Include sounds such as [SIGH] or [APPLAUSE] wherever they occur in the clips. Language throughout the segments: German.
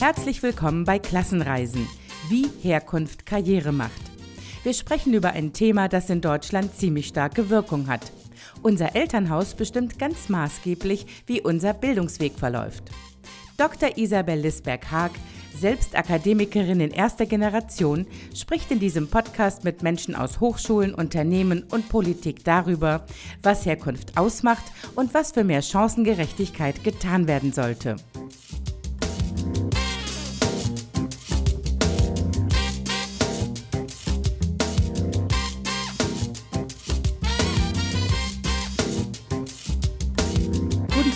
Herzlich willkommen bei Klassenreisen, wie Herkunft Karriere macht. Wir sprechen über ein Thema, das in Deutschland ziemlich starke Wirkung hat. Unser Elternhaus bestimmt ganz maßgeblich, wie unser Bildungsweg verläuft. Dr. Isabel Lisberg-Haag, selbst Akademikerin in erster Generation, spricht in diesem Podcast mit Menschen aus Hochschulen, Unternehmen und Politik darüber, was Herkunft ausmacht und was für mehr Chancengerechtigkeit getan werden sollte.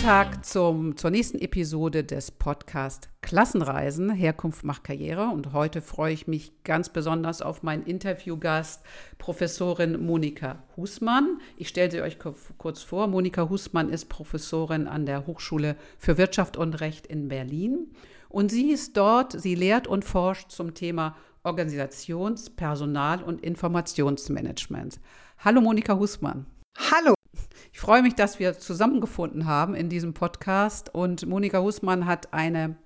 Tag zum, zur nächsten Episode des Podcasts Klassenreisen, Herkunft macht Karriere. Und heute freue ich mich ganz besonders auf meinen Interviewgast, Professorin Monika Husmann. Ich stelle sie euch kurz vor. Monika Husmann ist Professorin an der Hochschule für Wirtschaft und Recht in Berlin. Und sie ist dort, sie lehrt und forscht zum Thema Organisations-, Personal- und Informationsmanagement. Hallo Monika Husmann. Hallo. Ich freue mich, dass wir zusammengefunden haben in diesem Podcast und Monika Husmann hat eine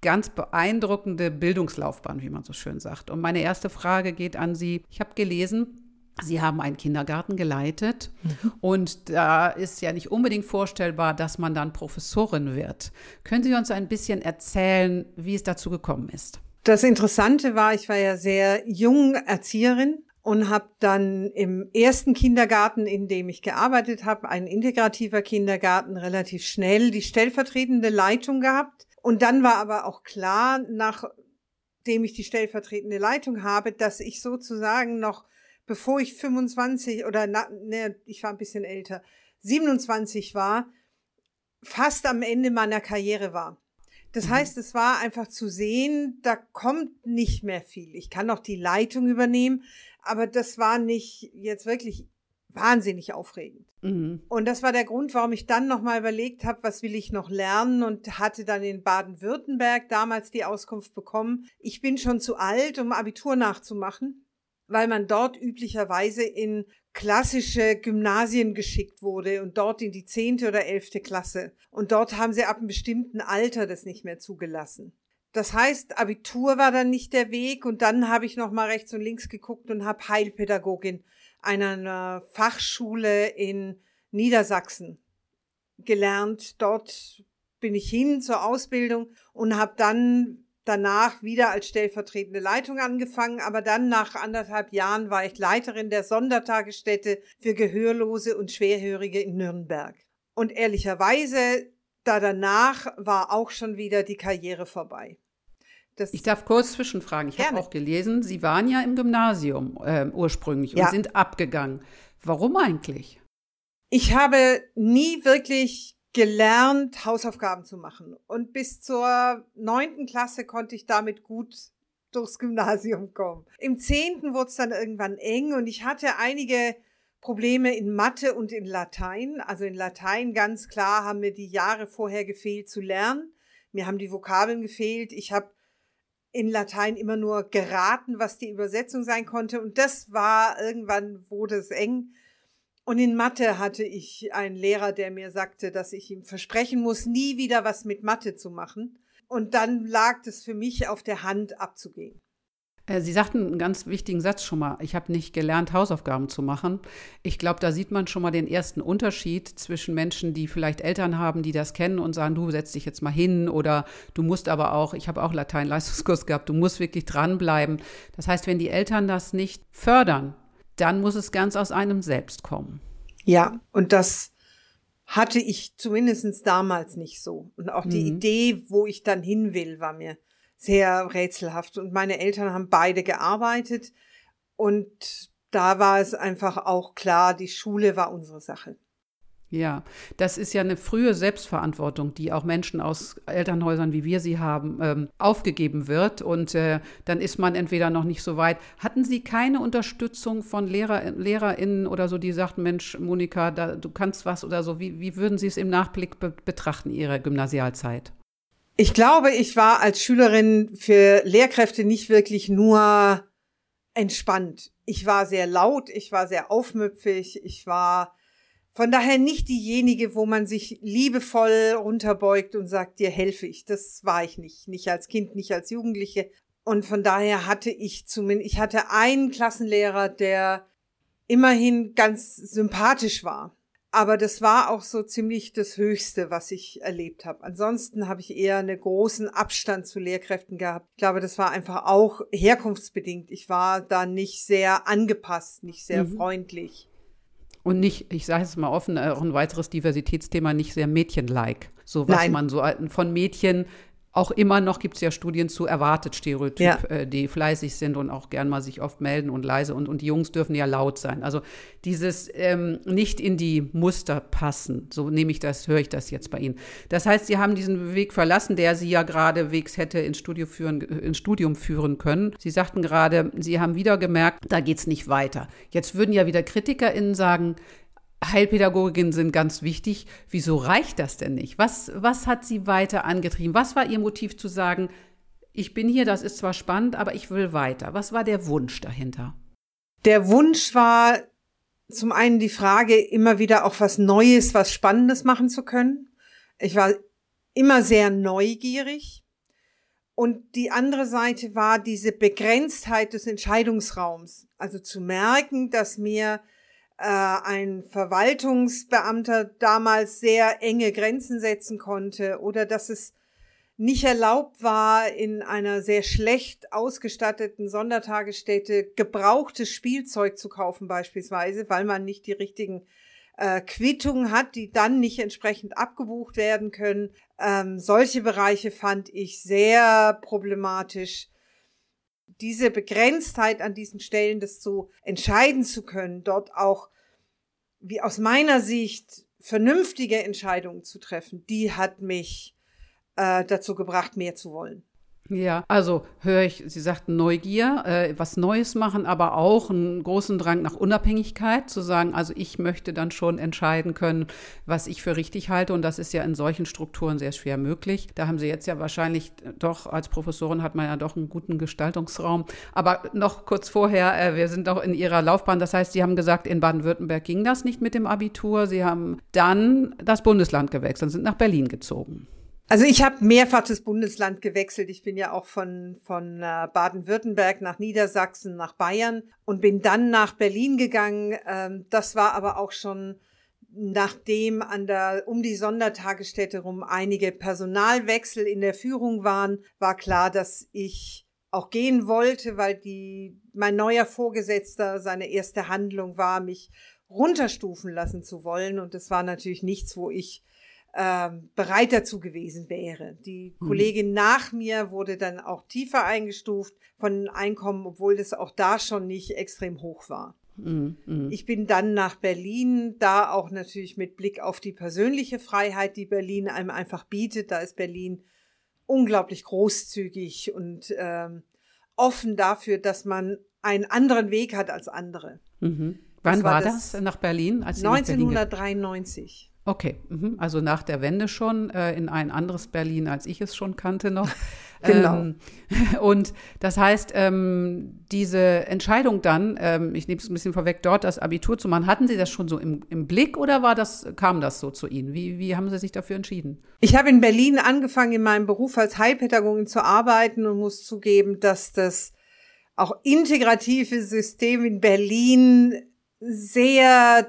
ganz beeindruckende Bildungslaufbahn, wie man so schön sagt. Und meine erste Frage geht an Sie. Ich habe gelesen, Sie haben einen Kindergarten geleitet mhm. und da ist ja nicht unbedingt vorstellbar, dass man dann Professorin wird. Können Sie uns ein bisschen erzählen, wie es dazu gekommen ist? Das Interessante war, ich war ja sehr jung Erzieherin und habe dann im ersten Kindergarten, in dem ich gearbeitet habe, ein integrativer Kindergarten, relativ schnell die stellvertretende Leitung gehabt. Und dann war aber auch klar, nachdem ich die stellvertretende Leitung habe, dass ich sozusagen noch, bevor ich 25 oder, na, ne, ich war ein bisschen älter, 27 war, fast am Ende meiner Karriere war. Das mhm. heißt, es war einfach zu sehen, da kommt nicht mehr viel. Ich kann noch die Leitung übernehmen, aber das war nicht jetzt wirklich wahnsinnig aufregend. Mhm. Und das war der Grund, warum ich dann nochmal überlegt habe, was will ich noch lernen und hatte dann in Baden-Württemberg damals die Auskunft bekommen, ich bin schon zu alt, um Abitur nachzumachen, weil man dort üblicherweise in klassische Gymnasien geschickt wurde und dort in die zehnte oder elfte Klasse. Und dort haben sie ab einem bestimmten Alter das nicht mehr zugelassen. Das heißt, Abitur war dann nicht der Weg und dann habe ich noch mal rechts und links geguckt und habe Heilpädagogin einer Fachschule in Niedersachsen gelernt. Dort bin ich hin zur Ausbildung und habe dann danach wieder als stellvertretende Leitung angefangen, aber dann nach anderthalb Jahren war ich Leiterin der Sondertagesstätte für Gehörlose und Schwerhörige in Nürnberg. Und ehrlicherweise da danach war auch schon wieder die Karriere vorbei. Das ich darf kurz zwischenfragen. Ich habe auch gelesen, Sie waren ja im Gymnasium äh, ursprünglich und ja. sind abgegangen. Warum eigentlich? Ich habe nie wirklich gelernt, Hausaufgaben zu machen. Und bis zur neunten Klasse konnte ich damit gut durchs Gymnasium kommen. Im zehnten wurde es dann irgendwann eng und ich hatte einige Probleme in Mathe und in Latein. Also in Latein ganz klar haben mir die Jahre vorher gefehlt zu lernen. Mir haben die Vokabeln gefehlt. Ich habe in Latein immer nur geraten, was die Übersetzung sein konnte. Und das war irgendwann wurde es eng. Und in Mathe hatte ich einen Lehrer, der mir sagte, dass ich ihm versprechen muss, nie wieder was mit Mathe zu machen. Und dann lag es für mich auf der Hand abzugehen. Äh, Sie sagten einen ganz wichtigen Satz schon mal. Ich habe nicht gelernt, Hausaufgaben zu machen. Ich glaube, da sieht man schon mal den ersten Unterschied zwischen Menschen, die vielleicht Eltern haben, die das kennen und sagen, du setz dich jetzt mal hin oder du musst aber auch, ich habe auch Latein-Leistungskurs gehabt, du musst wirklich dranbleiben. Das heißt, wenn die Eltern das nicht fördern, dann muss es ganz aus einem selbst kommen. Ja, und das hatte ich zumindest damals nicht so. Und auch die mhm. Idee, wo ich dann hin will, war mir sehr rätselhaft. Und meine Eltern haben beide gearbeitet und da war es einfach auch klar, die Schule war unsere Sache. Ja, das ist ja eine frühe Selbstverantwortung, die auch Menschen aus Elternhäusern, wie wir sie haben, ähm, aufgegeben wird. Und äh, dann ist man entweder noch nicht so weit. Hatten Sie keine Unterstützung von Lehrer, LehrerInnen oder so, die sagten, Mensch, Monika, da, du kannst was oder so? Wie, wie würden Sie es im Nachblick be betrachten, Ihre Gymnasialzeit? Ich glaube, ich war als Schülerin für Lehrkräfte nicht wirklich nur entspannt. Ich war sehr laut, ich war sehr aufmüpfig, ich war von daher nicht diejenige, wo man sich liebevoll runterbeugt und sagt, dir helfe ich. Das war ich nicht. Nicht als Kind, nicht als Jugendliche. Und von daher hatte ich zumindest, ich hatte einen Klassenlehrer, der immerhin ganz sympathisch war. Aber das war auch so ziemlich das Höchste, was ich erlebt habe. Ansonsten habe ich eher einen großen Abstand zu Lehrkräften gehabt. Ich glaube, das war einfach auch herkunftsbedingt. Ich war da nicht sehr angepasst, nicht sehr mhm. freundlich. Und nicht, ich sage es mal offen, auch ein weiteres Diversitätsthema, nicht sehr mädchenlike. So was Nein. man so von Mädchen auch immer noch gibt es ja Studien zu erwartet Stereotyp, ja. äh, die fleißig sind und auch gern mal sich oft melden und leise und, und die Jungs dürfen ja laut sein. Also dieses ähm, nicht in die Muster passen, so nehme ich das, höre ich das jetzt bei Ihnen. Das heißt, Sie haben diesen Weg verlassen, der Sie ja geradewegs hätte ins, Studio führen, ins Studium führen können. Sie sagten gerade, Sie haben wieder gemerkt, da geht es nicht weiter. Jetzt würden ja wieder KritikerInnen sagen, Heilpädagoginnen sind ganz wichtig. Wieso reicht das denn nicht? Was, was hat Sie weiter angetrieben? Was war Ihr Motiv zu sagen, ich bin hier, das ist zwar spannend, aber ich will weiter? Was war der Wunsch dahinter? Der Wunsch war zum einen die Frage, immer wieder auch was Neues, was Spannendes machen zu können. Ich war immer sehr neugierig. Und die andere Seite war diese Begrenztheit des Entscheidungsraums. Also zu merken, dass mir ein Verwaltungsbeamter damals sehr enge Grenzen setzen konnte oder dass es nicht erlaubt war, in einer sehr schlecht ausgestatteten Sondertagesstätte gebrauchtes Spielzeug zu kaufen beispielsweise, weil man nicht die richtigen äh, Quittungen hat, die dann nicht entsprechend abgebucht werden können. Ähm, solche Bereiche fand ich sehr problematisch diese Begrenztheit an diesen Stellen, das zu entscheiden zu können, dort auch, wie aus meiner Sicht, vernünftige Entscheidungen zu treffen, die hat mich äh, dazu gebracht, mehr zu wollen. Ja, also höre ich, Sie sagten Neugier, äh, was Neues machen, aber auch einen großen Drang nach Unabhängigkeit, zu sagen, also ich möchte dann schon entscheiden können, was ich für richtig halte. Und das ist ja in solchen Strukturen sehr schwer möglich. Da haben Sie jetzt ja wahrscheinlich doch, als Professorin hat man ja doch einen guten Gestaltungsraum. Aber noch kurz vorher, äh, wir sind doch in Ihrer Laufbahn. Das heißt, Sie haben gesagt, in Baden-Württemberg ging das nicht mit dem Abitur. Sie haben dann das Bundesland gewechselt und sind nach Berlin gezogen. Also ich habe mehrfach das Bundesland gewechselt. Ich bin ja auch von, von äh, Baden-Württemberg nach Niedersachsen, nach Bayern und bin dann nach Berlin gegangen. Ähm, das war aber auch schon nachdem an der, um die Sondertagesstätte rum einige Personalwechsel in der Führung waren, war klar, dass ich auch gehen wollte, weil die, mein neuer Vorgesetzter, seine erste Handlung war, mich runterstufen lassen zu wollen. Und das war natürlich nichts, wo ich ähm, bereit dazu gewesen wäre. Die mhm. Kollegin nach mir wurde dann auch tiefer eingestuft von Einkommen, obwohl das auch da schon nicht extrem hoch war. Mhm. Ich bin dann nach Berlin, da auch natürlich mit Blick auf die persönliche Freiheit, die Berlin einem einfach bietet. Da ist Berlin unglaublich großzügig und ähm, offen dafür, dass man einen anderen Weg hat als andere. Mhm. Wann das war, das nach Berlin? Als 1993. Okay, mhm. also nach der Wende schon äh, in ein anderes Berlin, als ich es schon kannte noch. [LAUGHS] genau. Ähm, [LAUGHS] und das heißt, ähm, diese Entscheidung dann, ähm, ich nehme es ein bisschen vorweg, dort das Abitur zu machen, hatten Sie das schon so im, im Blick oder war das, kam das so zu Ihnen? Wie, wie haben Sie sich dafür entschieden? Ich habe in Berlin angefangen, in meinem Beruf als Heilpädagogin zu arbeiten und muss zugeben, dass das auch integrative System in Berlin sehr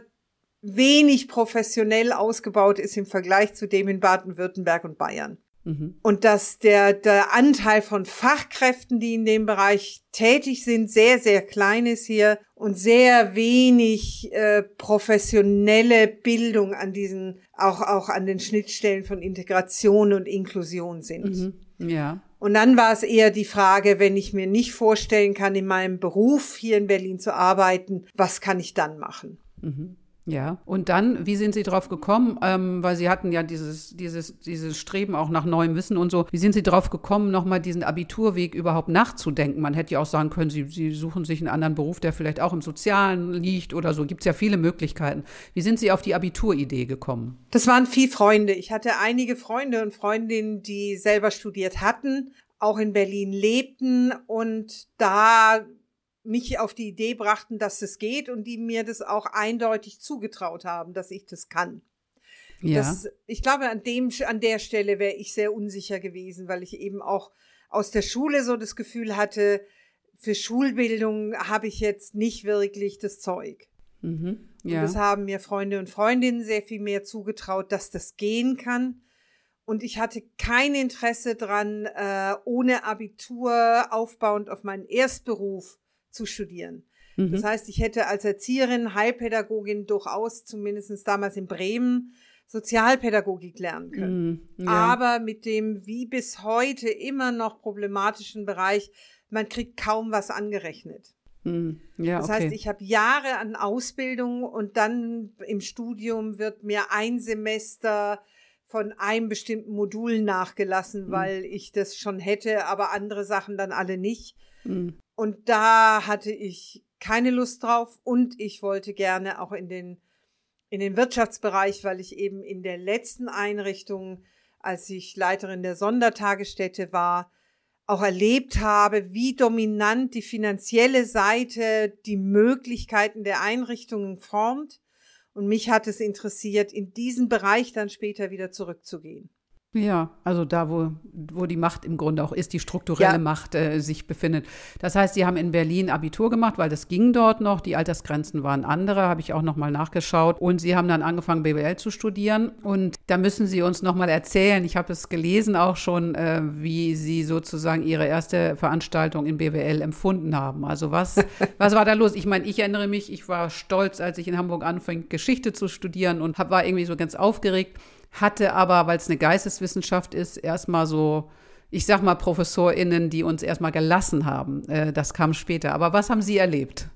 wenig professionell ausgebaut ist im Vergleich zu dem in Baden-Württemberg und Bayern. Mhm. Und dass der, der Anteil von Fachkräften, die in dem Bereich tätig sind, sehr, sehr klein ist hier und sehr wenig äh, professionelle Bildung an diesen, auch, auch an den Schnittstellen von Integration und Inklusion sind. Mhm. Ja. Und dann war es eher die Frage, wenn ich mir nicht vorstellen kann, in meinem Beruf hier in Berlin zu arbeiten, was kann ich dann machen? Mhm. Ja, und dann, wie sind Sie drauf gekommen? Ähm, weil Sie hatten ja dieses, dieses, dieses Streben auch nach neuem Wissen und so. Wie sind Sie drauf gekommen, nochmal diesen Abiturweg überhaupt nachzudenken? Man hätte ja auch sagen können, Sie, Sie suchen sich einen anderen Beruf, der vielleicht auch im Sozialen liegt oder so. Gibt es ja viele Möglichkeiten. Wie sind Sie auf die Abituridee gekommen? Das waren viel Freunde. Ich hatte einige Freunde und Freundinnen, die selber studiert hatten, auch in Berlin lebten und da mich auf die Idee brachten, dass es geht und die mir das auch eindeutig zugetraut haben, dass ich das kann. Ja. Das, ich glaube, an dem, an der Stelle wäre ich sehr unsicher gewesen, weil ich eben auch aus der Schule so das Gefühl hatte, für Schulbildung habe ich jetzt nicht wirklich das Zeug. Mhm, ja. Und das haben mir Freunde und Freundinnen sehr viel mehr zugetraut, dass das gehen kann. Und ich hatte kein Interesse dran, äh, ohne Abitur aufbauend auf meinen Erstberuf zu studieren. Mhm. Das heißt, ich hätte als Erzieherin, Heilpädagogin durchaus, zumindest damals in Bremen, Sozialpädagogik lernen können. Mm, ja. Aber mit dem wie bis heute immer noch problematischen Bereich, man kriegt kaum was angerechnet. Mm, ja, das okay. heißt, ich habe Jahre an Ausbildung und dann im Studium wird mir ein Semester von einem bestimmten Modul nachgelassen, mm. weil ich das schon hätte, aber andere Sachen dann alle nicht. Und da hatte ich keine Lust drauf und ich wollte gerne auch in den in den Wirtschaftsbereich, weil ich eben in der letzten Einrichtung, als ich Leiterin der Sondertagesstätte war, auch erlebt habe, wie dominant die finanzielle Seite die Möglichkeiten der Einrichtungen formt. Und mich hat es interessiert, in diesen Bereich dann später wieder zurückzugehen. Ja, also da, wo, wo die Macht im Grunde auch ist, die strukturelle ja. Macht äh, sich befindet. Das heißt, Sie haben in Berlin Abitur gemacht, weil das ging dort noch. Die Altersgrenzen waren andere, habe ich auch noch mal nachgeschaut. Und Sie haben dann angefangen, BWL zu studieren. Und da müssen Sie uns noch mal erzählen, ich habe es gelesen auch schon, äh, wie Sie sozusagen Ihre erste Veranstaltung in BWL empfunden haben. Also was, [LAUGHS] was war da los? Ich meine, ich erinnere mich, ich war stolz, als ich in Hamburg anfing, Geschichte zu studieren und hab, war irgendwie so ganz aufgeregt hatte aber, weil es eine Geisteswissenschaft ist, erstmal so, ich sag mal, ProfessorInnen, die uns erstmal gelassen haben. Äh, das kam später. Aber was haben Sie erlebt?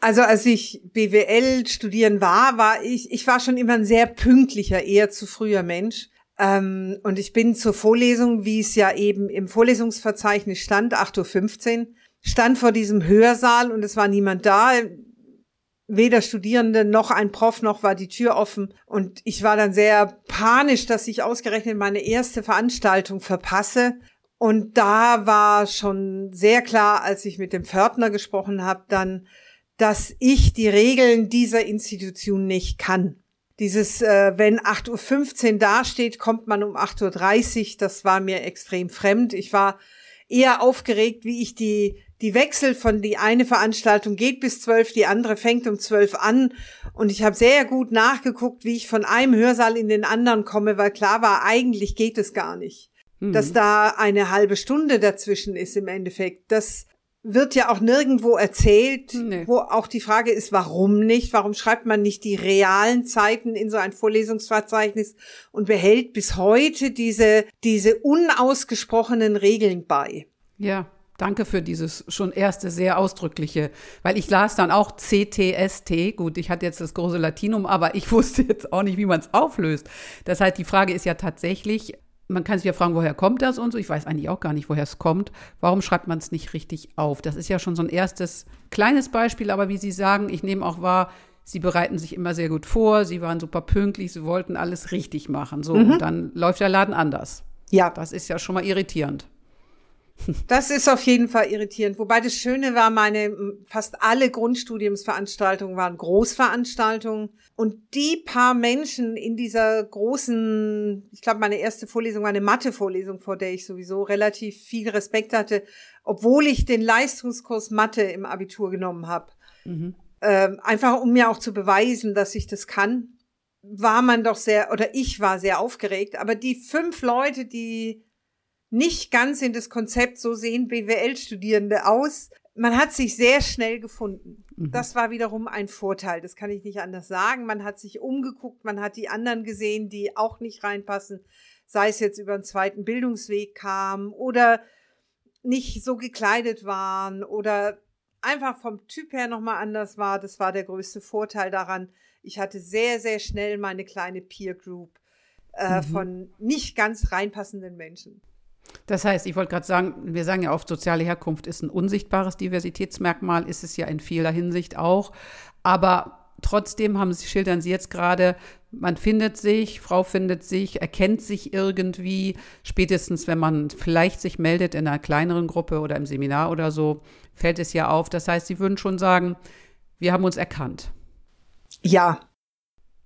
Also als ich BWL studieren war, war ich, ich war schon immer ein sehr pünktlicher, eher zu früher Mensch. Ähm, und ich bin zur Vorlesung, wie es ja eben im Vorlesungsverzeichnis stand, 8.15 Uhr, stand vor diesem Hörsaal und es war niemand da weder Studierende noch ein Prof noch war die Tür offen. Und ich war dann sehr panisch, dass ich ausgerechnet meine erste Veranstaltung verpasse. Und da war schon sehr klar, als ich mit dem Pförtner gesprochen habe, dann, dass ich die Regeln dieser Institution nicht kann. Dieses, äh, wenn 8.15 Uhr dasteht, kommt man um 8.30 Uhr, das war mir extrem fremd. Ich war eher aufgeregt, wie ich die die Wechsel von die eine Veranstaltung geht bis zwölf, die andere fängt um zwölf an. Und ich habe sehr gut nachgeguckt, wie ich von einem Hörsaal in den anderen komme, weil klar war, eigentlich geht es gar nicht. Mhm. Dass da eine halbe Stunde dazwischen ist im Endeffekt. Das wird ja auch nirgendwo erzählt, nee. wo auch die Frage ist, warum nicht? Warum schreibt man nicht die realen Zeiten in so ein Vorlesungsverzeichnis und behält bis heute diese, diese unausgesprochenen Regeln bei? Ja, Danke für dieses schon erste sehr ausdrückliche, weil ich las dann auch CTST. Gut, ich hatte jetzt das große Latinum, aber ich [LAUGHS] wusste jetzt auch nicht, wie man es auflöst. Das heißt, die Frage ist ja tatsächlich, man kann sich ja fragen, woher kommt das und so. Ich weiß eigentlich auch gar nicht, woher es kommt. Warum schreibt man es nicht richtig auf? Das ist ja schon so ein erstes kleines Beispiel, aber wie Sie sagen, ich nehme auch wahr, Sie bereiten sich immer sehr gut vor, Sie waren super pünktlich, Sie wollten alles richtig machen. So, mhm. und dann läuft der Laden anders. Ja. Das ist ja schon mal irritierend. Das ist auf jeden Fall irritierend. Wobei das Schöne war, meine fast alle Grundstudiumsveranstaltungen waren Großveranstaltungen. Und die paar Menschen in dieser großen, ich glaube, meine erste Vorlesung war eine Mathe-Vorlesung, vor der ich sowieso relativ viel Respekt hatte, obwohl ich den Leistungskurs Mathe im Abitur genommen habe. Mhm. Ähm, einfach um mir auch zu beweisen, dass ich das kann, war man doch sehr, oder ich war sehr aufgeregt. Aber die fünf Leute, die nicht ganz in das Konzept, so sehen BWL-Studierende aus. Man hat sich sehr schnell gefunden. Mhm. Das war wiederum ein Vorteil, das kann ich nicht anders sagen. Man hat sich umgeguckt, man hat die anderen gesehen, die auch nicht reinpassen, sei es jetzt über einen zweiten Bildungsweg kamen oder nicht so gekleidet waren oder einfach vom Typ her nochmal anders war. Das war der größte Vorteil daran. Ich hatte sehr, sehr schnell meine kleine Peer Group äh, mhm. von nicht ganz reinpassenden Menschen. Das heißt, ich wollte gerade sagen, wir sagen ja oft, soziale Herkunft ist ein unsichtbares Diversitätsmerkmal, ist es ja in vieler Hinsicht auch. Aber trotzdem haben sie, schildern Sie jetzt gerade, man findet sich, Frau findet sich, erkennt sich irgendwie, spätestens wenn man vielleicht sich meldet in einer kleineren Gruppe oder im Seminar oder so, fällt es ja auf. Das heißt, Sie würden schon sagen, wir haben uns erkannt. Ja.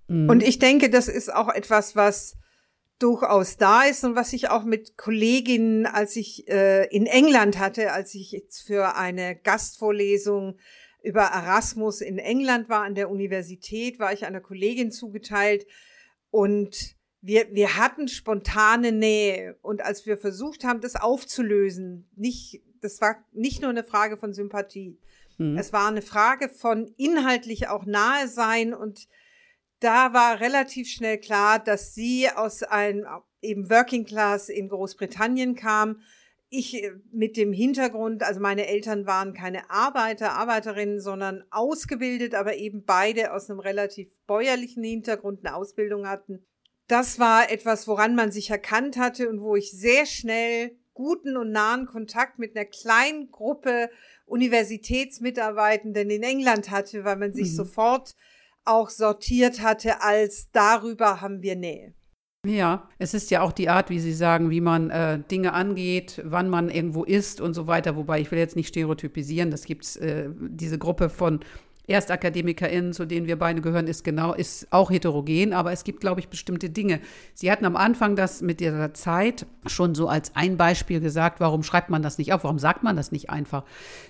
Mhm. Und ich denke, das ist auch etwas, was durchaus da ist und was ich auch mit Kolleginnen, als ich äh, in England hatte, als ich jetzt für eine Gastvorlesung über Erasmus in England war an der Universität, war ich einer Kollegin zugeteilt und wir, wir hatten spontane Nähe und als wir versucht haben, das aufzulösen, nicht, das war nicht nur eine Frage von Sympathie. Mhm. Es war eine Frage von inhaltlich auch nahe sein und da war relativ schnell klar, dass sie aus einem eben Working Class in Großbritannien kam. Ich äh, mit dem Hintergrund, also meine Eltern waren keine Arbeiter, Arbeiterinnen, sondern ausgebildet, aber eben beide aus einem relativ bäuerlichen Hintergrund eine Ausbildung hatten. Das war etwas, woran man sich erkannt hatte und wo ich sehr schnell guten und nahen Kontakt mit einer kleinen Gruppe Universitätsmitarbeitenden in England hatte, weil man sich mhm. sofort auch sortiert hatte als darüber haben wir Nähe. Ja, es ist ja auch die Art, wie Sie sagen, wie man äh, Dinge angeht, wann man irgendwo ist und so weiter. Wobei ich will jetzt nicht stereotypisieren. Das gibt äh, diese Gruppe von ErstakademikerInnen, zu denen wir beide gehören, ist genau, ist auch heterogen, aber es gibt, glaube ich, bestimmte Dinge. Sie hatten am Anfang das mit dieser Zeit schon so als ein Beispiel gesagt, warum schreibt man das nicht auf? Warum sagt man das nicht einfach?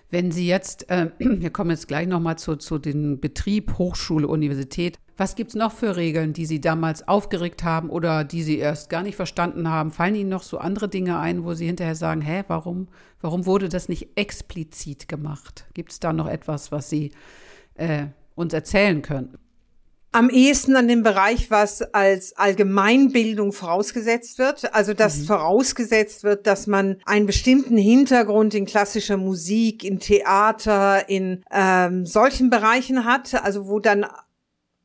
Wenn Sie jetzt, äh, [CLEARS THROAT] wir kommen jetzt gleich nochmal zu, zu dem Betrieb, Hochschule, Universität. Was gibt es noch für Regeln, die Sie damals aufgeregt haben oder die Sie erst gar nicht verstanden haben? Fallen Ihnen noch so andere Dinge ein, wo Sie hinterher sagen, hä, warum, warum wurde das nicht explizit gemacht? Gibt es da noch etwas, was Sie äh, uns erzählen können? Am ehesten an dem Bereich, was als Allgemeinbildung vorausgesetzt wird. Also, dass mhm. vorausgesetzt wird, dass man einen bestimmten Hintergrund in klassischer Musik, in Theater, in ähm, solchen Bereichen hat. Also, wo dann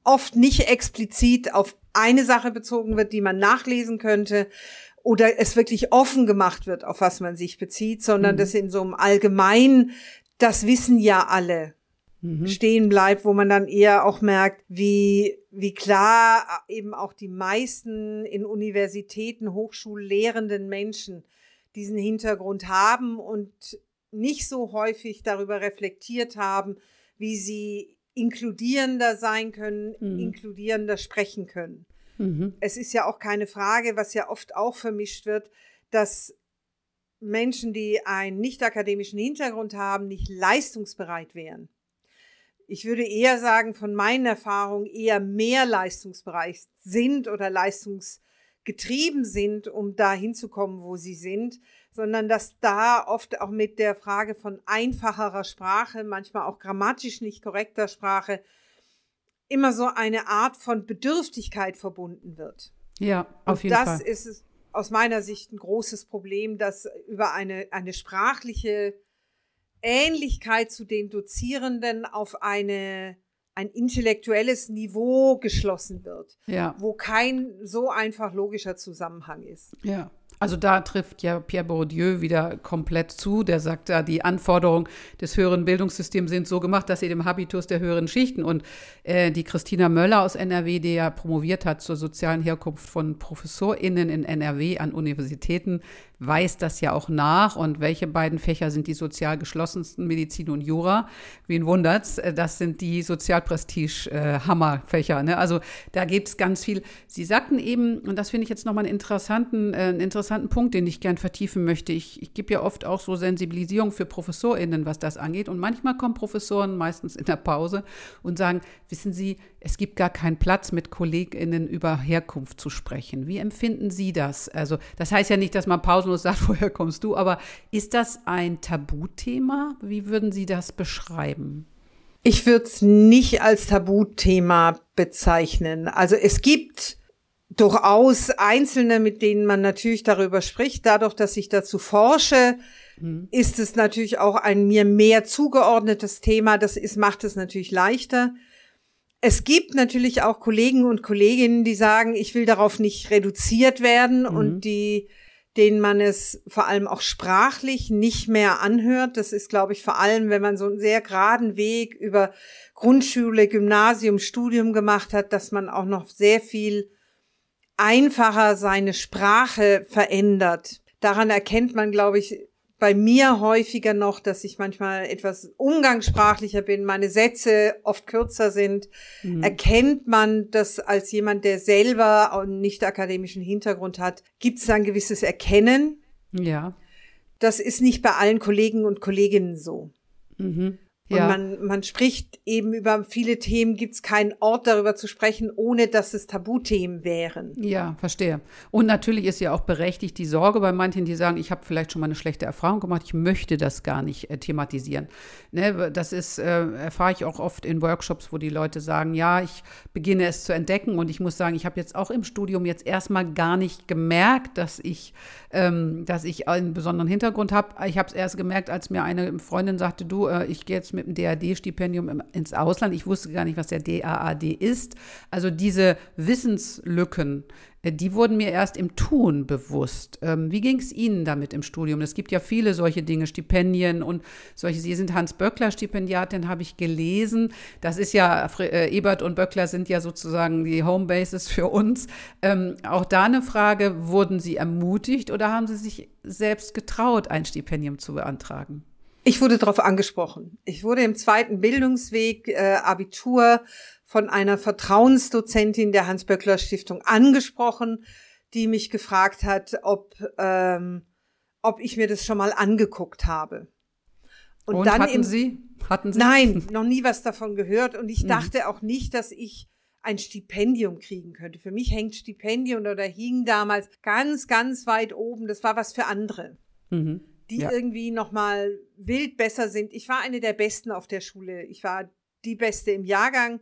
oft nicht explizit auf eine Sache bezogen wird, die man nachlesen könnte, oder es wirklich offen gemacht wird, auf was man sich bezieht, sondern mhm. das in so einem Allgemeinen, das wissen ja alle mhm. stehen bleibt, wo man dann eher auch merkt, wie, wie klar eben auch die meisten in Universitäten, Hochschulen lehrenden Menschen diesen Hintergrund haben und nicht so häufig darüber reflektiert haben, wie sie inkludierender sein können, mhm. inkludierender sprechen können. Mhm. Es ist ja auch keine Frage, was ja oft auch vermischt wird, dass Menschen, die einen nicht akademischen Hintergrund haben, nicht leistungsbereit wären ich würde eher sagen, von meinen Erfahrungen eher mehr Leistungsbereich sind oder leistungsgetrieben sind, um da hinzukommen, wo sie sind, sondern dass da oft auch mit der Frage von einfacherer Sprache, manchmal auch grammatisch nicht korrekter Sprache, immer so eine Art von Bedürftigkeit verbunden wird. Ja, auf jeden Fall. Das ist aus meiner Sicht ein großes Problem, dass über eine, eine sprachliche Ähnlichkeit zu den Dozierenden auf eine ein intellektuelles Niveau geschlossen wird, ja. wo kein so einfach logischer Zusammenhang ist. Ja. Also da trifft ja Pierre Bourdieu wieder komplett zu. Der sagt da, die Anforderungen des höheren Bildungssystems sind so gemacht, dass sie dem Habitus der höheren Schichten und äh, die Christina Möller aus NRW, die ja promoviert hat zur sozialen Herkunft von ProfessorInnen in NRW an Universitäten, weist das ja auch nach. Und welche beiden Fächer sind die sozial geschlossensten? Medizin und Jura. Wen wundert's? Äh, das sind die Sozialprestige-Hammerfächer. Äh, ne? Also da gibt es ganz viel. Sie sagten eben, und das finde ich jetzt nochmal einen interessanten, äh, einen interessanten Punkt, den ich gern vertiefen möchte. Ich, ich gebe ja oft auch so Sensibilisierung für ProfessorInnen, was das angeht. Und manchmal kommen Professoren meistens in der Pause und sagen, wissen Sie, es gibt gar keinen Platz, mit KollegInnen über Herkunft zu sprechen. Wie empfinden Sie das? Also, das heißt ja nicht, dass man pausenlos sagt, [LAUGHS] woher kommst du, aber ist das ein Tabuthema? Wie würden Sie das beschreiben? Ich würde es nicht als Tabuthema bezeichnen. Also es gibt durchaus Einzelne, mit denen man natürlich darüber spricht. Dadurch, dass ich dazu forsche, mhm. ist es natürlich auch ein mir mehr zugeordnetes Thema. Das ist, macht es natürlich leichter. Es gibt natürlich auch Kollegen und Kolleginnen, die sagen, ich will darauf nicht reduziert werden mhm. und die denen man es vor allem auch sprachlich nicht mehr anhört. Das ist, glaube ich, vor allem, wenn man so einen sehr geraden Weg über Grundschule, Gymnasium, Studium gemacht hat, dass man auch noch sehr viel einfacher seine Sprache verändert. Daran erkennt man, glaube ich, bei mir häufiger noch, dass ich manchmal etwas umgangssprachlicher bin, meine Sätze oft kürzer sind. Mhm. Erkennt man das als jemand, der selber einen nicht akademischen Hintergrund hat, gibt es ein gewisses Erkennen. Ja. Das ist nicht bei allen Kollegen und Kolleginnen so. Mhm. Und ja. man, man spricht eben über viele Themen, gibt es keinen Ort darüber zu sprechen, ohne dass es Tabuthemen wären. Ja, verstehe. Und natürlich ist ja auch berechtigt die Sorge bei manchen, die sagen, ich habe vielleicht schon mal eine schlechte Erfahrung gemacht, ich möchte das gar nicht äh, thematisieren. Ne, das ist, äh, erfahre ich auch oft in Workshops, wo die Leute sagen, ja, ich beginne es zu entdecken und ich muss sagen, ich habe jetzt auch im Studium jetzt erstmal gar nicht gemerkt, dass ich, ähm, dass ich einen besonderen Hintergrund habe. Ich habe es erst gemerkt, als mir eine Freundin sagte, du, äh, ich gehe jetzt mit dem DAD-Stipendium ins Ausland. Ich wusste gar nicht, was der DAAD ist. Also diese Wissenslücken, äh, die wurden mir erst im Tun bewusst. Ähm, wie ging es Ihnen damit im Studium? Es gibt ja viele solche Dinge, Stipendien und solche. Sie sind Hans-Böckler-Stipendiatin, habe ich gelesen. Das ist ja, äh, Ebert und Böckler sind ja sozusagen die Homebases für uns. Ähm, auch da eine Frage, wurden Sie ermutigt oder haben Sie sich selbst getraut, ein Stipendium zu beantragen? Ich wurde darauf angesprochen. Ich wurde im zweiten Bildungsweg äh, Abitur von einer Vertrauensdozentin der Hans-Böckler Stiftung angesprochen, die mich gefragt hat, ob, ähm, ob ich mir das schon mal angeguckt habe. Und, und dann hatten im, Sie? Hatten Sie? Nein, [LAUGHS] noch nie was davon gehört. Und ich mhm. dachte auch nicht, dass ich ein Stipendium kriegen könnte. Für mich hängt Stipendium oder hing damals ganz, ganz weit oben. Das war was für andere. Mhm die ja. irgendwie noch mal wild besser sind. Ich war eine der Besten auf der Schule. Ich war die Beste im Jahrgang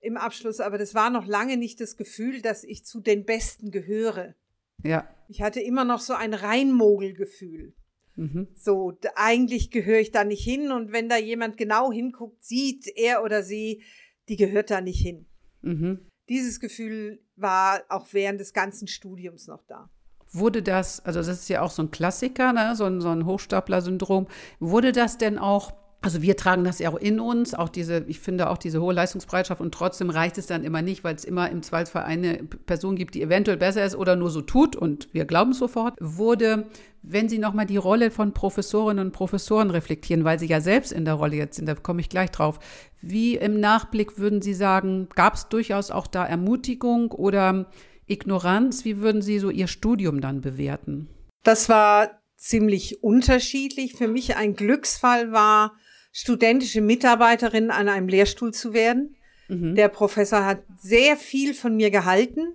im Abschluss, aber das war noch lange nicht das Gefühl, dass ich zu den Besten gehöre. Ja. Ich hatte immer noch so ein Reinmogelgefühl. Mhm. So, eigentlich gehöre ich da nicht hin und wenn da jemand genau hinguckt, sieht er oder sie, die gehört da nicht hin. Mhm. Dieses Gefühl war auch während des ganzen Studiums noch da. Wurde das, also das ist ja auch so ein Klassiker, ne? so, ein, so ein Hochstapler-Syndrom, wurde das denn auch also wir tragen das ja auch in uns, auch diese, ich finde auch diese hohe Leistungsbereitschaft und trotzdem reicht es dann immer nicht, weil es immer im Zweifelsfall eine Person gibt, die eventuell besser ist oder nur so tut und wir glauben sofort, wurde, wenn Sie nochmal die Rolle von Professorinnen und Professoren reflektieren, weil Sie ja selbst in der Rolle jetzt sind, da komme ich gleich drauf. Wie im Nachblick würden Sie sagen, gab es durchaus auch da Ermutigung oder Ignoranz, wie würden Sie so Ihr Studium dann bewerten? Das war ziemlich unterschiedlich. Für mich ein Glücksfall war, studentische Mitarbeiterin an einem Lehrstuhl zu werden. Mhm. Der Professor hat sehr viel von mir gehalten.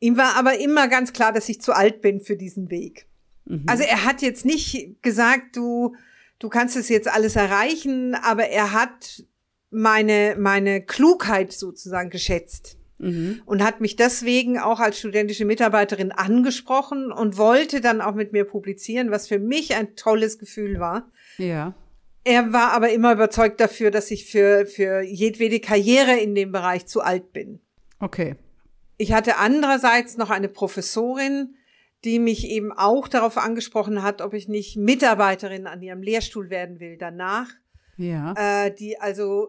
Ihm war aber immer ganz klar, dass ich zu alt bin für diesen Weg. Mhm. Also er hat jetzt nicht gesagt, du, du kannst es jetzt alles erreichen, aber er hat meine, meine Klugheit sozusagen geschätzt mhm. und hat mich deswegen auch als studentische Mitarbeiterin angesprochen und wollte dann auch mit mir publizieren, was für mich ein tolles Gefühl war. Ja. Er war aber immer überzeugt dafür, dass ich für, für jedwede Karriere in dem Bereich zu alt bin. Okay. Ich hatte andererseits noch eine Professorin, die mich eben auch darauf angesprochen hat, ob ich nicht Mitarbeiterin an ihrem Lehrstuhl werden will danach. Ja. Äh, die also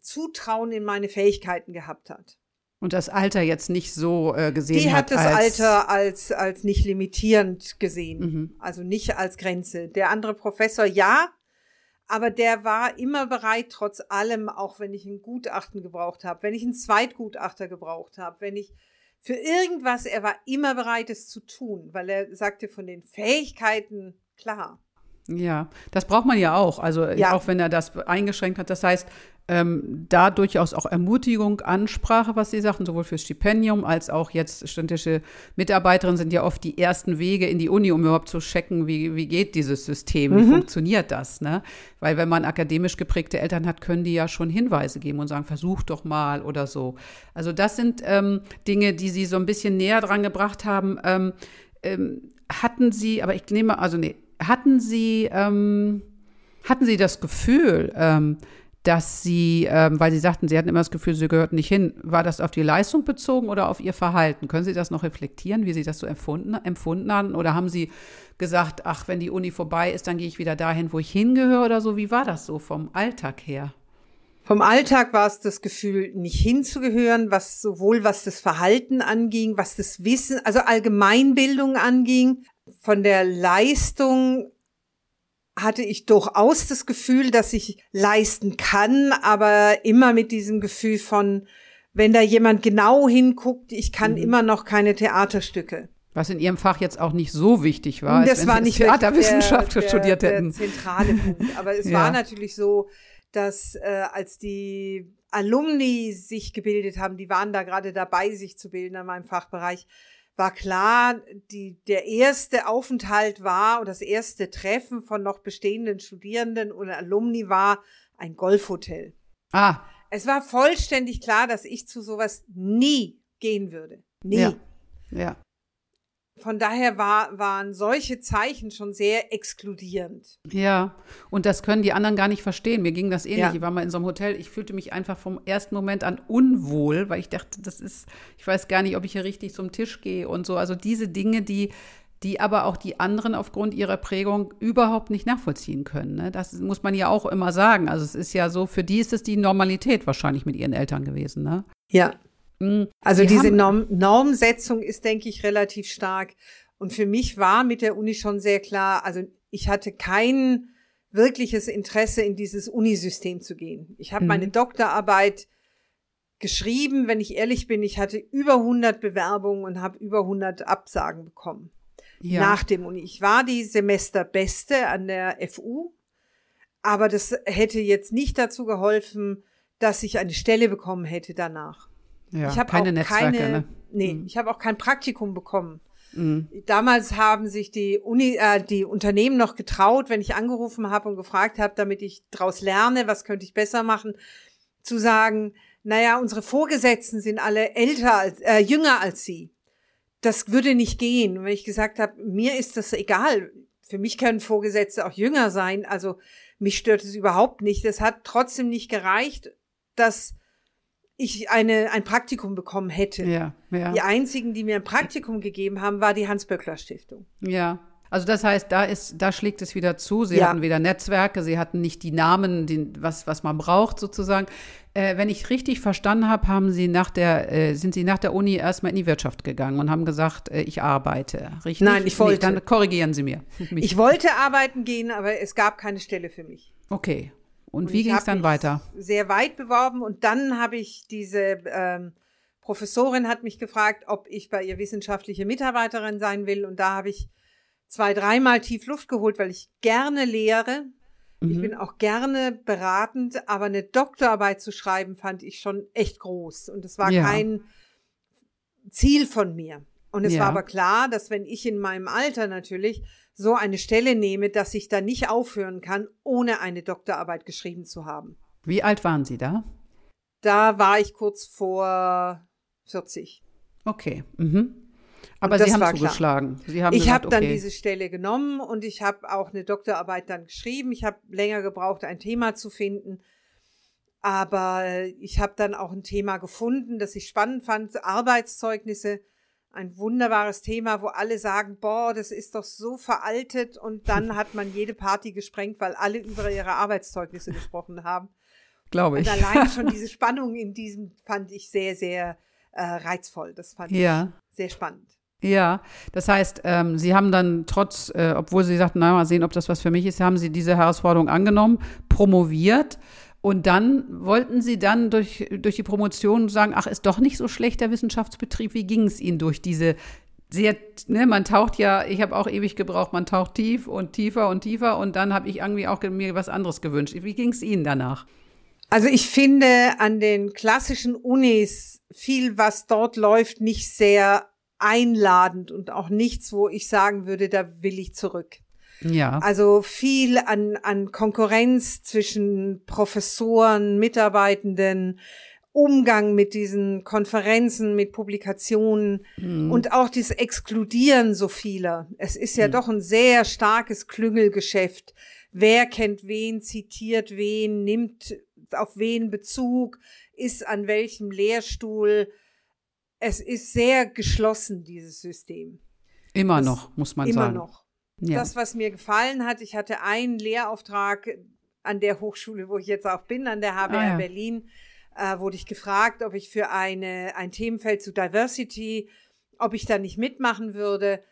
Zutrauen in meine Fähigkeiten gehabt hat. Und das Alter jetzt nicht so äh, gesehen Die hat. Die hat das als Alter als, als nicht limitierend gesehen, mhm. also nicht als Grenze. Der andere Professor ja, aber der war immer bereit, trotz allem, auch wenn ich ein Gutachten gebraucht habe, wenn ich einen Zweitgutachter gebraucht habe, wenn ich für irgendwas, er war immer bereit, es zu tun, weil er sagte, von den Fähigkeiten, klar. Ja, das braucht man ja auch. Also ja. auch wenn er das eingeschränkt hat. Das heißt, ähm, da durchaus auch Ermutigung, Ansprache, was Sie sagten, sowohl fürs Stipendium als auch jetzt studentische Mitarbeiterinnen sind ja oft die ersten Wege in die Uni, um überhaupt zu checken, wie, wie geht dieses System, wie mhm. funktioniert das. Ne? Weil wenn man akademisch geprägte Eltern hat, können die ja schon Hinweise geben und sagen, versuch doch mal oder so. Also das sind ähm, Dinge, die Sie so ein bisschen näher dran gebracht haben. Ähm, ähm hatten Sie, aber ich nehme, also nee, hatten Sie, ähm, hatten Sie das Gefühl, ähm, dass Sie, ähm, weil Sie sagten, Sie hatten immer das Gefühl, Sie gehörten nicht hin, war das auf die Leistung bezogen oder auf Ihr Verhalten? Können Sie das noch reflektieren, wie Sie das so empfunden, empfunden haben? Oder haben Sie gesagt, ach, wenn die Uni vorbei ist, dann gehe ich wieder dahin, wo ich hingehöre oder so? Wie war das so vom Alltag her? Vom Alltag war es das Gefühl, nicht hinzugehören, was sowohl was das Verhalten anging, was das Wissen, also Allgemeinbildung anging. Von der Leistung hatte ich durchaus das Gefühl, dass ich leisten kann, aber immer mit diesem Gefühl von, wenn da jemand genau hinguckt, ich kann mhm. immer noch keine Theaterstücke. Was in Ihrem Fach jetzt auch nicht so wichtig war, das als war wenn nicht Sie Theaterwissenschaft der, der, studiert hätten. Der zentrale Punkt. Aber es [LAUGHS] ja. war natürlich so, dass äh, als die Alumni sich gebildet haben, die waren da gerade dabei, sich zu bilden in meinem Fachbereich, war klar, die, der erste Aufenthalt war oder das erste Treffen von noch bestehenden Studierenden oder Alumni war ein Golfhotel. Ah. Es war vollständig klar, dass ich zu sowas nie gehen würde. Nie. Ja. ja. Von daher war, waren solche Zeichen schon sehr exkludierend. Ja, und das können die anderen gar nicht verstehen. Mir ging das ähnlich. Ja. Ich war mal in so einem Hotel, ich fühlte mich einfach vom ersten Moment an unwohl, weil ich dachte, das ist, ich weiß gar nicht, ob ich hier richtig zum Tisch gehe und so. Also diese Dinge, die, die aber auch die anderen aufgrund ihrer Prägung überhaupt nicht nachvollziehen können. Ne? Das muss man ja auch immer sagen. Also es ist ja so, für die ist es die Normalität wahrscheinlich mit ihren Eltern gewesen. Ne? Ja. Also Die diese Norm Normsetzung ist, denke ich, relativ stark. Und für mich war mit der Uni schon sehr klar, also ich hatte kein wirkliches Interesse, in dieses Unisystem zu gehen. Ich habe mhm. meine Doktorarbeit geschrieben, wenn ich ehrlich bin, ich hatte über 100 Bewerbungen und habe über 100 Absagen bekommen. Ja. Nach dem Uni. Ich war die Semesterbeste an der FU, aber das hätte jetzt nicht dazu geholfen, dass ich eine Stelle bekommen hätte danach. Ja, ich habe keine Netzwerke, keine, ne? Nee, mhm. ich habe auch kein Praktikum bekommen. Mhm. Damals haben sich die Uni, äh, die Unternehmen noch getraut, wenn ich angerufen habe und gefragt habe, damit ich daraus lerne, was könnte ich besser machen, zu sagen, naja, unsere Vorgesetzten sind alle älter als, äh, jünger als sie. Das würde nicht gehen. Und wenn ich gesagt habe, mir ist das egal. Für mich können Vorgesetzte auch jünger sein. Also mich stört es überhaupt nicht. Das hat trotzdem nicht gereicht, dass ich eine, ein Praktikum bekommen hätte. Ja, ja. Die einzigen, die mir ein Praktikum gegeben haben, war die Hans-Böckler-Stiftung. Ja. Also das heißt, da ist, da schlägt es wieder zu. Sie ja. hatten weder Netzwerke, sie hatten nicht die Namen, die, was, was man braucht sozusagen. Äh, wenn ich richtig verstanden habe, haben Sie nach der, äh, sind Sie nach der Uni erstmal in die Wirtschaft gegangen und haben gesagt, äh, ich arbeite. Richtig? Nein, ich wollte. Nee, dann korrigieren Sie mir. Mich. Ich wollte arbeiten gehen, aber es gab keine Stelle für mich. Okay. Und, wie ging es dann weiter? Sehr weit beworben und dann habe ich diese ähm, Professorin hat mich gefragt, ob ich bei ihr wissenschaftliche Mitarbeiterin sein will und da habe ich zwei, dreimal tief Luft geholt, weil ich gerne lehre. Mhm. Ich bin auch gerne beratend, aber eine Doktorarbeit zu schreiben fand ich schon echt groß und es war ja. kein Ziel von mir. Und es ja. war aber klar, dass wenn ich in meinem Alter natürlich so eine Stelle nehme, dass ich da nicht aufhören kann, ohne eine Doktorarbeit geschrieben zu haben. Wie alt waren Sie da? Da war ich kurz vor 40. Okay. Mhm. Aber Sie haben zugeschlagen. Sie haben ich habe dann okay. diese Stelle genommen und ich habe auch eine Doktorarbeit dann geschrieben. Ich habe länger gebraucht, ein Thema zu finden. Aber ich habe dann auch ein Thema gefunden, das ich spannend fand, Arbeitszeugnisse ein wunderbares Thema, wo alle sagen, boah, das ist doch so veraltet und dann [LAUGHS] hat man jede Party gesprengt, weil alle über ihre Arbeitszeugnisse gesprochen haben. Glaube ich. Und allein [LAUGHS] schon diese Spannung in diesem fand ich sehr, sehr äh, reizvoll. Das fand ja. ich sehr spannend. Ja, das heißt, ähm, Sie haben dann trotz, äh, obwohl Sie sagten, na mal sehen, ob das was für mich ist, haben Sie diese Herausforderung angenommen, promoviert und dann wollten Sie dann durch, durch die Promotion sagen, ach, ist doch nicht so schlecht der Wissenschaftsbetrieb. Wie ging es Ihnen durch diese sehr, ne, man taucht ja, ich habe auch ewig gebraucht, man taucht tief und tiefer und tiefer und dann habe ich irgendwie auch mir was anderes gewünscht. Wie ging es Ihnen danach? Also ich finde an den klassischen Unis viel, was dort läuft, nicht sehr einladend und auch nichts, wo ich sagen würde, da will ich zurück. Ja. Also viel an, an Konkurrenz zwischen Professoren, Mitarbeitenden, Umgang mit diesen Konferenzen, mit Publikationen mhm. und auch dieses Exkludieren so vieler. Es ist ja mhm. doch ein sehr starkes Klüngelgeschäft. Wer kennt wen, zitiert wen, nimmt auf wen Bezug, ist an welchem Lehrstuhl. Es ist sehr geschlossen, dieses System. Immer das, noch, muss man immer sagen. Immer noch. Ja. Das, was mir gefallen hat, ich hatte einen Lehrauftrag an der Hochschule, wo ich jetzt auch bin, an der HBR ah, ja. Berlin, äh, wurde ich gefragt, ob ich für eine, ein Themenfeld zu Diversity, ob ich da nicht mitmachen würde.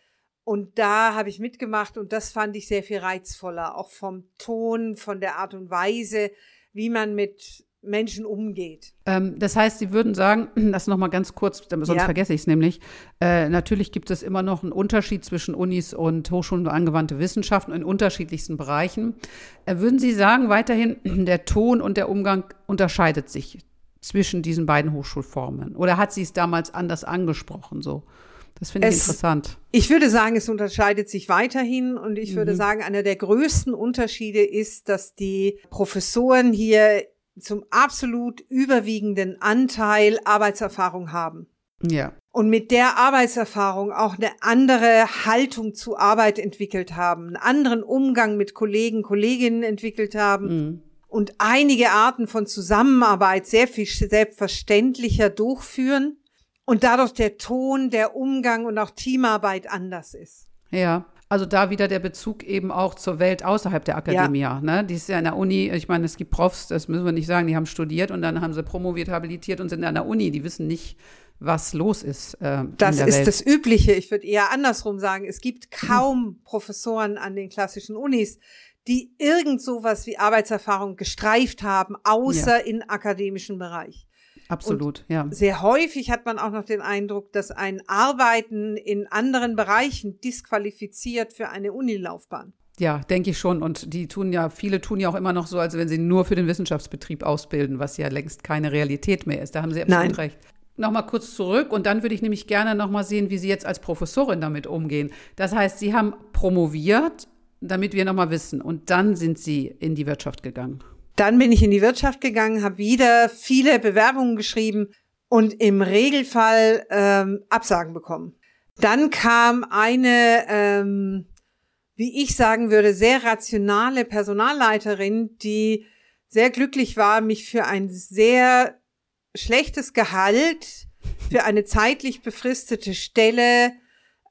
Und da habe ich mitgemacht und das fand ich sehr viel reizvoller, auch vom Ton, von der Art und Weise, wie man mit Menschen umgeht. Ähm, das heißt, Sie würden sagen, [CLEARS THROAT] das noch mal ganz kurz, sonst ja. vergesse ich es nämlich. Äh, natürlich gibt es immer noch einen Unterschied zwischen Unis und Hochschulen für angewandte Wissenschaften in unterschiedlichsten Bereichen. Äh, würden Sie sagen, weiterhin [CLEARS THROAT] der Ton und der Umgang unterscheidet sich zwischen diesen beiden Hochschulformen? Oder hat sie es damals anders angesprochen so? Das finde ich es, interessant. Ich würde sagen, es unterscheidet sich weiterhin und ich mhm. würde sagen, einer der größten Unterschiede ist, dass die Professoren hier zum absolut überwiegenden Anteil Arbeitserfahrung haben. Ja. Und mit der Arbeitserfahrung auch eine andere Haltung zu Arbeit entwickelt haben, einen anderen Umgang mit Kollegen, Kolleginnen entwickelt haben. Mhm. Und einige Arten von Zusammenarbeit sehr viel selbstverständlicher durchführen und dadurch der Ton, der Umgang und auch Teamarbeit anders ist. Ja. Also da wieder der Bezug eben auch zur Welt außerhalb der Akademie. Ja. Ne? Die ist ja in der Uni, ich meine, es gibt Profs, das müssen wir nicht sagen, die haben studiert und dann haben sie promoviert, habilitiert und sind an der Uni. Die wissen nicht, was los ist. Äh, das ist Welt. das Übliche. Ich würde eher andersrum sagen. Es gibt kaum Professoren an den klassischen Unis, die irgend sowas wie Arbeitserfahrung gestreift haben, außer ja. in akademischen Bereich. Absolut, und ja. Sehr häufig hat man auch noch den Eindruck, dass ein Arbeiten in anderen Bereichen disqualifiziert für eine Unilaufbahn. Ja, denke ich schon. Und die tun ja, viele tun ja auch immer noch so, als wenn sie nur für den Wissenschaftsbetrieb ausbilden, was ja längst keine Realität mehr ist. Da haben Sie absolut Nein. recht. Nochmal kurz zurück und dann würde ich nämlich gerne nochmal sehen, wie Sie jetzt als Professorin damit umgehen. Das heißt, Sie haben promoviert, damit wir nochmal wissen. Und dann sind Sie in die Wirtschaft gegangen. Dann bin ich in die Wirtschaft gegangen, habe wieder viele Bewerbungen geschrieben und im Regelfall ähm, Absagen bekommen. Dann kam eine, ähm, wie ich sagen würde, sehr rationale Personalleiterin, die sehr glücklich war, mich für ein sehr schlechtes Gehalt, für eine zeitlich befristete Stelle,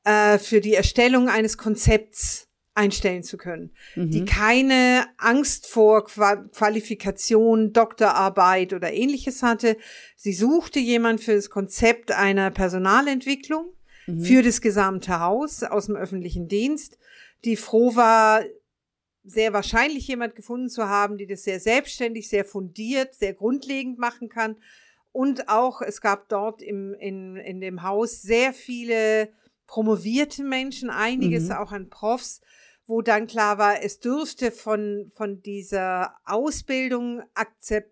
äh, für die Erstellung eines Konzepts einstellen zu können, mhm. die keine Angst vor Qualifikation, Doktorarbeit oder ähnliches hatte. Sie suchte jemand für das Konzept einer Personalentwicklung mhm. für das gesamte Haus aus dem öffentlichen Dienst, die froh war, sehr wahrscheinlich jemand gefunden zu haben, die das sehr selbstständig, sehr fundiert, sehr grundlegend machen kann. Und auch, es gab dort im, in, in dem Haus sehr viele promovierte Menschen, einiges mhm. auch an Profs, wo dann klar war, es dürfte von, von dieser Ausbildung akzept,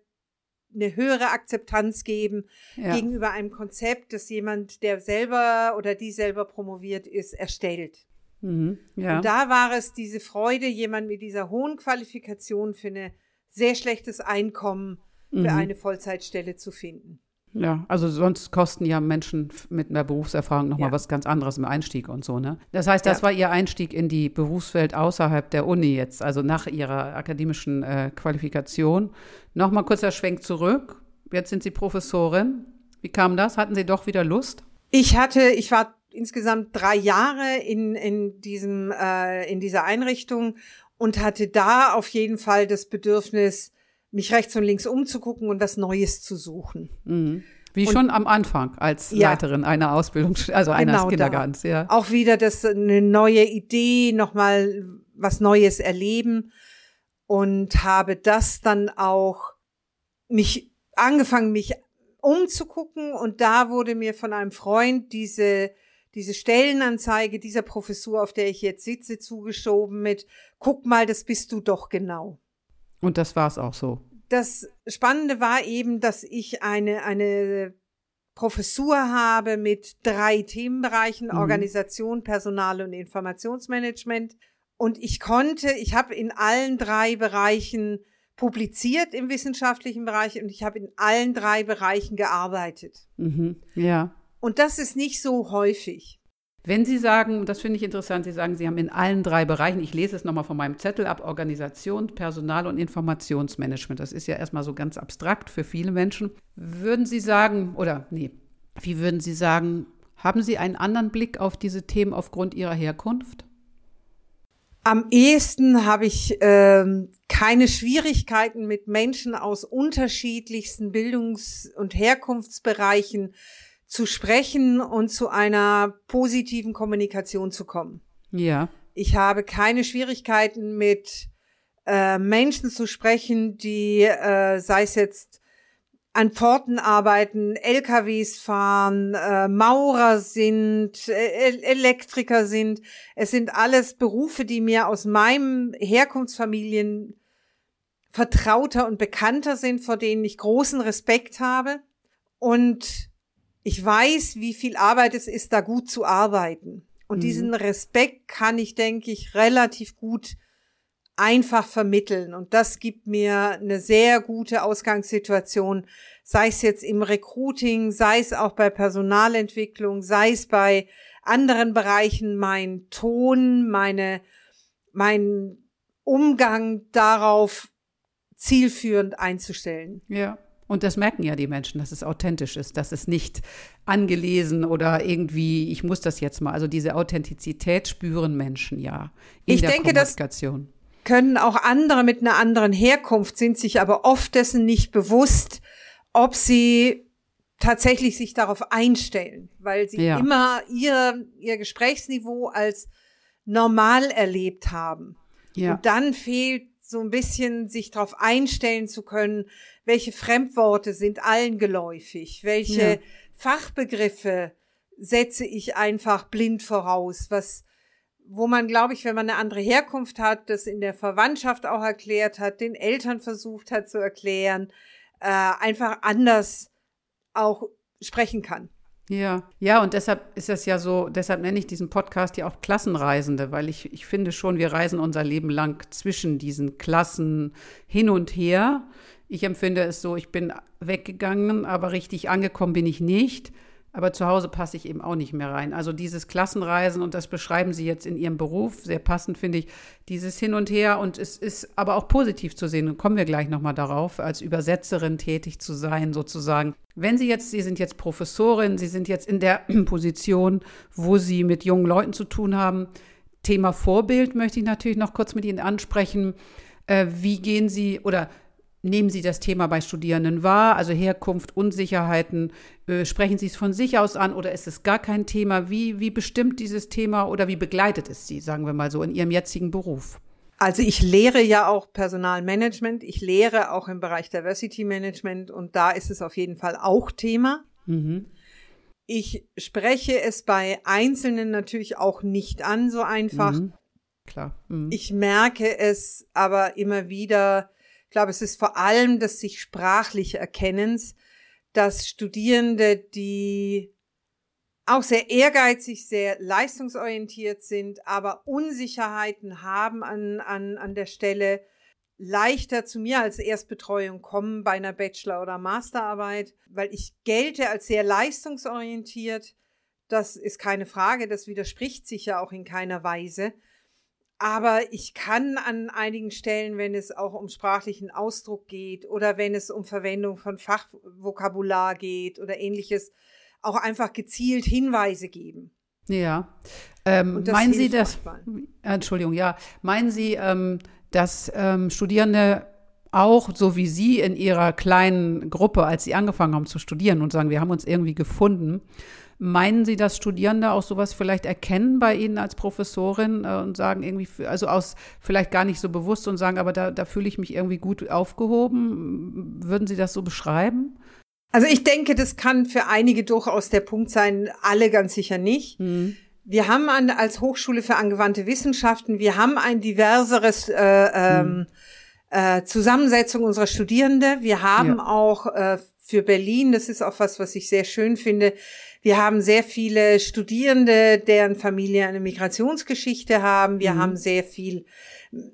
eine höhere Akzeptanz geben ja. gegenüber einem Konzept, das jemand, der selber oder die selber promoviert ist, erstellt. Mhm, ja. Und da war es diese Freude, jemand mit dieser hohen Qualifikation für ein sehr schlechtes Einkommen für mhm. eine Vollzeitstelle zu finden. Ja, also sonst kosten ja Menschen mit einer Berufserfahrung nochmal ja. was ganz anderes im Einstieg und so, ne? Das heißt, das ja. war Ihr Einstieg in die Berufswelt außerhalb der Uni jetzt, also nach Ihrer akademischen äh, Qualifikation. Nochmal kurzer Schwenk zurück. Jetzt sind Sie Professorin. Wie kam das? Hatten Sie doch wieder Lust? Ich hatte, ich war insgesamt drei Jahre in, in diesem, äh, in dieser Einrichtung und hatte da auf jeden Fall das Bedürfnis, mich rechts und links umzugucken und was Neues zu suchen. Mhm. Wie und, schon am Anfang als ja, Leiterin einer Ausbildung, also eines genau Kindergartens, ja. Auch wieder das eine neue Idee, nochmal was Neues erleben und habe das dann auch mich angefangen, mich umzugucken und da wurde mir von einem Freund diese diese Stellenanzeige dieser Professur, auf der ich jetzt sitze, zugeschoben mit, guck mal, das bist du doch genau. Und das war es auch so. Das Spannende war eben, dass ich eine, eine Professur habe mit drei Themenbereichen, mhm. Organisation, Personal und Informationsmanagement. Und ich konnte, ich habe in allen drei Bereichen publiziert im wissenschaftlichen Bereich und ich habe in allen drei Bereichen gearbeitet. Mhm. Ja. Und das ist nicht so häufig. Wenn Sie sagen, das finde ich interessant, Sie sagen, Sie haben in allen drei Bereichen, ich lese es nochmal von meinem Zettel ab, Organisation, Personal und Informationsmanagement. Das ist ja erstmal so ganz abstrakt für viele Menschen. Würden Sie sagen, oder nee, wie würden Sie sagen, haben Sie einen anderen Blick auf diese Themen aufgrund Ihrer Herkunft? Am ehesten habe ich ähm, keine Schwierigkeiten mit Menschen aus unterschiedlichsten Bildungs- und Herkunftsbereichen zu sprechen und zu einer positiven Kommunikation zu kommen. Ja. Ich habe keine Schwierigkeiten mit äh, Menschen zu sprechen, die, äh, sei es jetzt an Pforten arbeiten, LKWs fahren, äh, Maurer sind, äh, Elektriker sind. Es sind alles Berufe, die mir aus meinem Herkunftsfamilien vertrauter und bekannter sind, vor denen ich großen Respekt habe. Und ich weiß, wie viel Arbeit es ist, da gut zu arbeiten. Und mhm. diesen Respekt kann ich, denke ich, relativ gut einfach vermitteln. Und das gibt mir eine sehr gute Ausgangssituation, sei es jetzt im Recruiting, sei es auch bei Personalentwicklung, sei es bei anderen Bereichen, mein Ton, meine, mein Umgang darauf zielführend einzustellen. Ja. Und das merken ja die Menschen, dass es authentisch ist, dass es nicht angelesen oder irgendwie, ich muss das jetzt mal. Also diese Authentizität spüren Menschen ja in ich der denke, Kommunikation. Das können auch andere mit einer anderen Herkunft, sind sich aber oft dessen nicht bewusst, ob sie tatsächlich sich darauf einstellen, weil sie ja. immer ihr, ihr Gesprächsniveau als normal erlebt haben. Ja. Und dann fehlt so ein bisschen sich darauf einstellen zu können, welche Fremdworte sind allen geläufig, welche ja. Fachbegriffe setze ich einfach blind voraus, was wo man, glaube ich, wenn man eine andere Herkunft hat, das in der Verwandtschaft auch erklärt hat, den Eltern versucht hat zu erklären, äh, einfach anders auch sprechen kann. Ja, ja, und deshalb ist das ja so, deshalb nenne ich diesen Podcast ja auch Klassenreisende, weil ich, ich finde schon, wir reisen unser Leben lang zwischen diesen Klassen hin und her. Ich empfinde es so, ich bin weggegangen, aber richtig angekommen bin ich nicht. Aber zu Hause passe ich eben auch nicht mehr rein. Also dieses Klassenreisen, und das beschreiben Sie jetzt in Ihrem Beruf, sehr passend finde ich, dieses Hin und Her. Und es ist aber auch positiv zu sehen, und kommen wir gleich nochmal darauf, als Übersetzerin tätig zu sein, sozusagen. Wenn Sie jetzt, Sie sind jetzt Professorin, Sie sind jetzt in der [CLEARS THROAT] Position, wo Sie mit jungen Leuten zu tun haben. Thema Vorbild möchte ich natürlich noch kurz mit Ihnen ansprechen. Äh, wie gehen Sie oder Nehmen Sie das Thema bei Studierenden wahr, also Herkunft, Unsicherheiten? Äh, sprechen Sie es von sich aus an oder ist es gar kein Thema? Wie, wie bestimmt dieses Thema oder wie begleitet es Sie, sagen wir mal so, in Ihrem jetzigen Beruf? Also ich lehre ja auch Personalmanagement, ich lehre auch im Bereich Diversity Management und da ist es auf jeden Fall auch Thema. Mhm. Ich spreche es bei Einzelnen natürlich auch nicht an, so einfach. Mhm. Klar. Mhm. Ich merke es aber immer wieder, glaube, es ist vor allem das sich sprachliche Erkennens, dass Studierende, die auch sehr ehrgeizig, sehr leistungsorientiert sind, aber Unsicherheiten haben an, an, an der Stelle, leichter zu mir als Erstbetreuung kommen bei einer Bachelor- oder Masterarbeit, weil ich gelte als sehr leistungsorientiert. Das ist keine Frage, das widerspricht sich ja auch in keiner Weise. Aber ich kann an einigen Stellen, wenn es auch um sprachlichen Ausdruck geht oder wenn es um Verwendung von Fachvokabular geht oder ähnliches, auch einfach gezielt Hinweise geben. Ja. Ähm, meinen Sie das? Entschuldigung, ja. Meinen Sie, ähm, dass ähm, Studierende auch so wie Sie in Ihrer kleinen Gruppe, als Sie angefangen haben zu studieren und sagen, wir haben uns irgendwie gefunden, Meinen Sie, dass Studierende auch sowas vielleicht erkennen bei Ihnen als Professorin äh, und sagen irgendwie, also aus vielleicht gar nicht so bewusst und sagen, aber da, da fühle ich mich irgendwie gut aufgehoben? Würden Sie das so beschreiben? Also ich denke, das kann für einige durchaus der Punkt sein, alle ganz sicher nicht. Mhm. Wir haben an, als Hochschule für angewandte Wissenschaften, wir haben ein diverseres äh, ähm, mhm. äh, Zusammensetzung unserer Studierende. Wir haben ja. auch äh, für Berlin, das ist auch was, was ich sehr schön finde, wir haben sehr viele Studierende, deren Familie eine Migrationsgeschichte haben. Wir mhm. haben sehr viel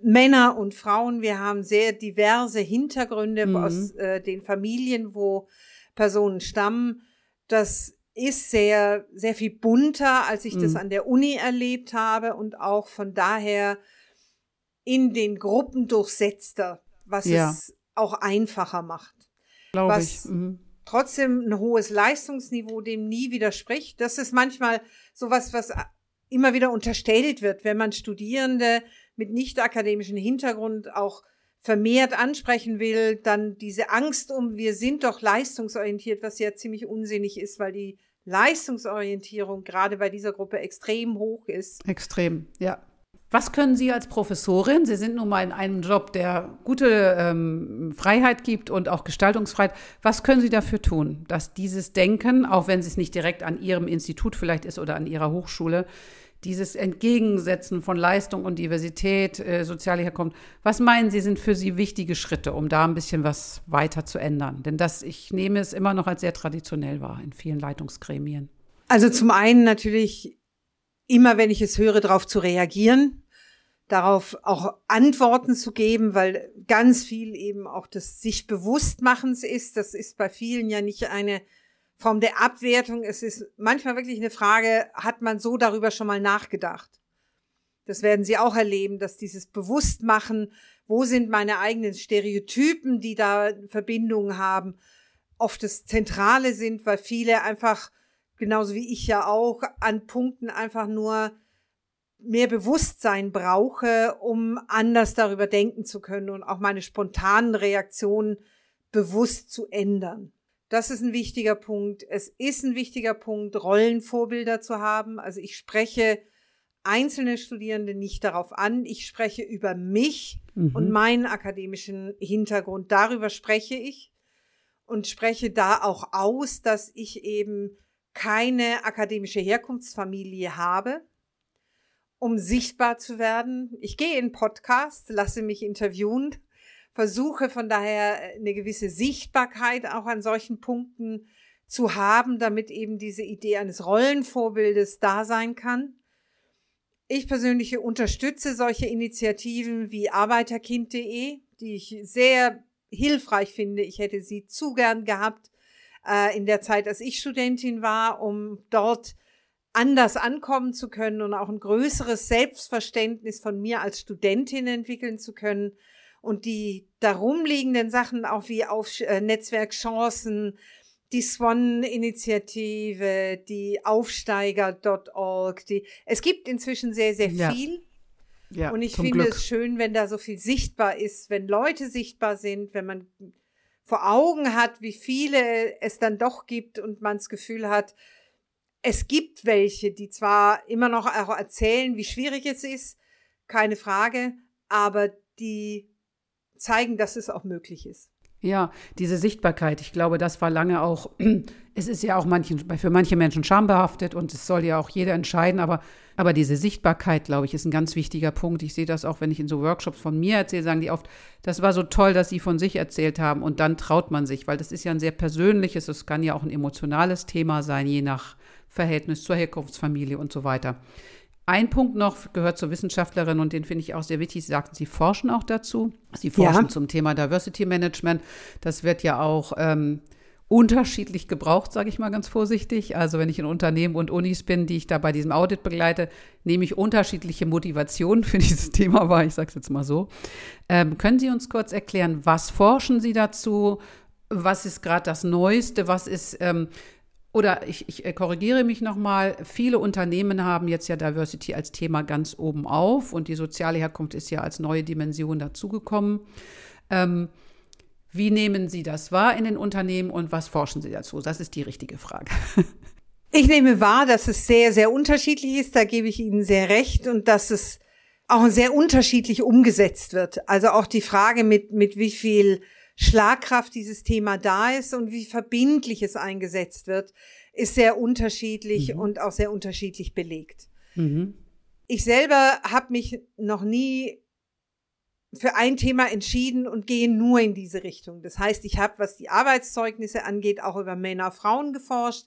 Männer und Frauen. Wir haben sehr diverse Hintergründe mhm. aus äh, den Familien, wo Personen stammen. Das ist sehr, sehr viel bunter, als ich mhm. das an der Uni erlebt habe und auch von daher in den Gruppen durchsetzter, was ja. es auch einfacher macht. Glaube ich. Mhm. Trotzdem ein hohes Leistungsniveau dem nie widerspricht. Das ist manchmal sowas, was immer wieder unterstellt wird, wenn man Studierende mit nicht akademischem Hintergrund auch vermehrt ansprechen will, dann diese Angst um, wir sind doch leistungsorientiert, was ja ziemlich unsinnig ist, weil die Leistungsorientierung gerade bei dieser Gruppe extrem hoch ist. Extrem, ja. Was können Sie als Professorin, Sie sind nun mal in einem Job, der gute ähm, Freiheit gibt und auch Gestaltungsfreiheit, was können Sie dafür tun, dass dieses Denken, auch wenn es nicht direkt an Ihrem Institut vielleicht ist oder an Ihrer Hochschule, dieses Entgegensetzen von Leistung und Diversität, äh, soziale Herkunft, was meinen Sie, sind für Sie wichtige Schritte, um da ein bisschen was weiter zu ändern? Denn das, ich nehme es immer noch als sehr traditionell wahr in vielen Leitungsgremien. Also zum einen natürlich immer, wenn ich es höre, darauf zu reagieren, darauf auch Antworten zu geben, weil ganz viel eben auch des sich Bewusstmachens ist. Das ist bei vielen ja nicht eine Form der Abwertung. Es ist manchmal wirklich eine Frage, hat man so darüber schon mal nachgedacht? Das werden Sie auch erleben, dass dieses Bewusstmachen, wo sind meine eigenen Stereotypen, die da Verbindungen haben, oft das Zentrale sind, weil viele einfach, genauso wie ich ja auch, an Punkten einfach nur mehr Bewusstsein brauche, um anders darüber denken zu können und auch meine spontanen Reaktionen bewusst zu ändern. Das ist ein wichtiger Punkt. Es ist ein wichtiger Punkt, Rollenvorbilder zu haben. Also ich spreche einzelne Studierende nicht darauf an. Ich spreche über mich mhm. und meinen akademischen Hintergrund. Darüber spreche ich und spreche da auch aus, dass ich eben keine akademische Herkunftsfamilie habe, um sichtbar zu werden. Ich gehe in Podcast, lasse mich interviewen versuche von daher äh, eine gewisse Sichtbarkeit auch an solchen Punkten zu haben, damit eben diese Idee eines Rollenvorbildes da sein kann. Ich persönlich unterstütze solche Initiativen wie Arbeiterkind.de, die ich sehr hilfreich finde. Ich hätte sie zu gern gehabt äh, in der Zeit, als ich Studentin war, um dort anders ankommen zu können und auch ein größeres Selbstverständnis von mir als Studentin entwickeln zu können und die darum liegenden Sachen auch wie auf äh, Netzwerkchancen, die Swan-Initiative, die Aufsteiger.org, die, es gibt inzwischen sehr, sehr viel. Ja. ja und ich finde Glück. es schön, wenn da so viel sichtbar ist, wenn Leute sichtbar sind, wenn man vor Augen hat, wie viele es dann doch gibt und man das Gefühl hat, es gibt welche, die zwar immer noch auch erzählen, wie schwierig es ist, keine Frage, aber die zeigen, dass es auch möglich ist. Ja, diese Sichtbarkeit, ich glaube, das war lange auch, [CLEARS THROAT] es ist ja auch manchen, für manche Menschen schambehaftet und es soll ja auch jeder entscheiden, aber, aber diese Sichtbarkeit, glaube ich, ist ein ganz wichtiger Punkt. Ich sehe das auch, wenn ich in so Workshops von mir erzähle, sagen die oft, das war so toll, dass sie von sich erzählt haben und dann traut man sich, weil das ist ja ein sehr persönliches, es kann ja auch ein emotionales Thema sein, je nach Verhältnis zur Herkunftsfamilie und so weiter. Ein Punkt noch gehört zur Wissenschaftlerin und den finde ich auch sehr wichtig. Sie sagten, Sie forschen auch dazu. Sie forschen ja. zum Thema Diversity Management. Das wird ja auch ähm, unterschiedlich gebraucht, sage ich mal ganz vorsichtig. Also wenn ich in Unternehmen und Unis bin, die ich da bei diesem Audit begleite, nehme ich unterschiedliche Motivationen für [LAUGHS] dieses Thema wahr. Ich sage es jetzt mal so. Ähm, können Sie uns kurz erklären, was forschen Sie dazu? Was ist gerade das Neueste? Was ist ähm, oder ich, ich äh, korrigiere mich nochmal, viele Unternehmen haben jetzt ja Diversity als Thema ganz oben auf und die soziale Herkunft ist ja als neue Dimension dazugekommen. Ähm, wie nehmen Sie das wahr in den Unternehmen und was forschen Sie dazu? Das ist die richtige Frage. [LAUGHS] Ich nehme wahr, dass es sehr, sehr unterschiedlich ist. Da gebe ich Ihnen sehr recht und dass es auch sehr unterschiedlich umgesetzt wird. Also auch die Frage mit, mit wie viel Schlagkraft dieses Thema da ist und wie verbindlich es eingesetzt wird, ist sehr unterschiedlich mhm. und auch sehr unterschiedlich belegt. Mhm. Ich selber habe mich noch nie für ein Thema entschieden und gehe nur in diese Richtung. Das heißt, ich habe, was die Arbeitszeugnisse angeht, auch über Männer, Frauen geforscht.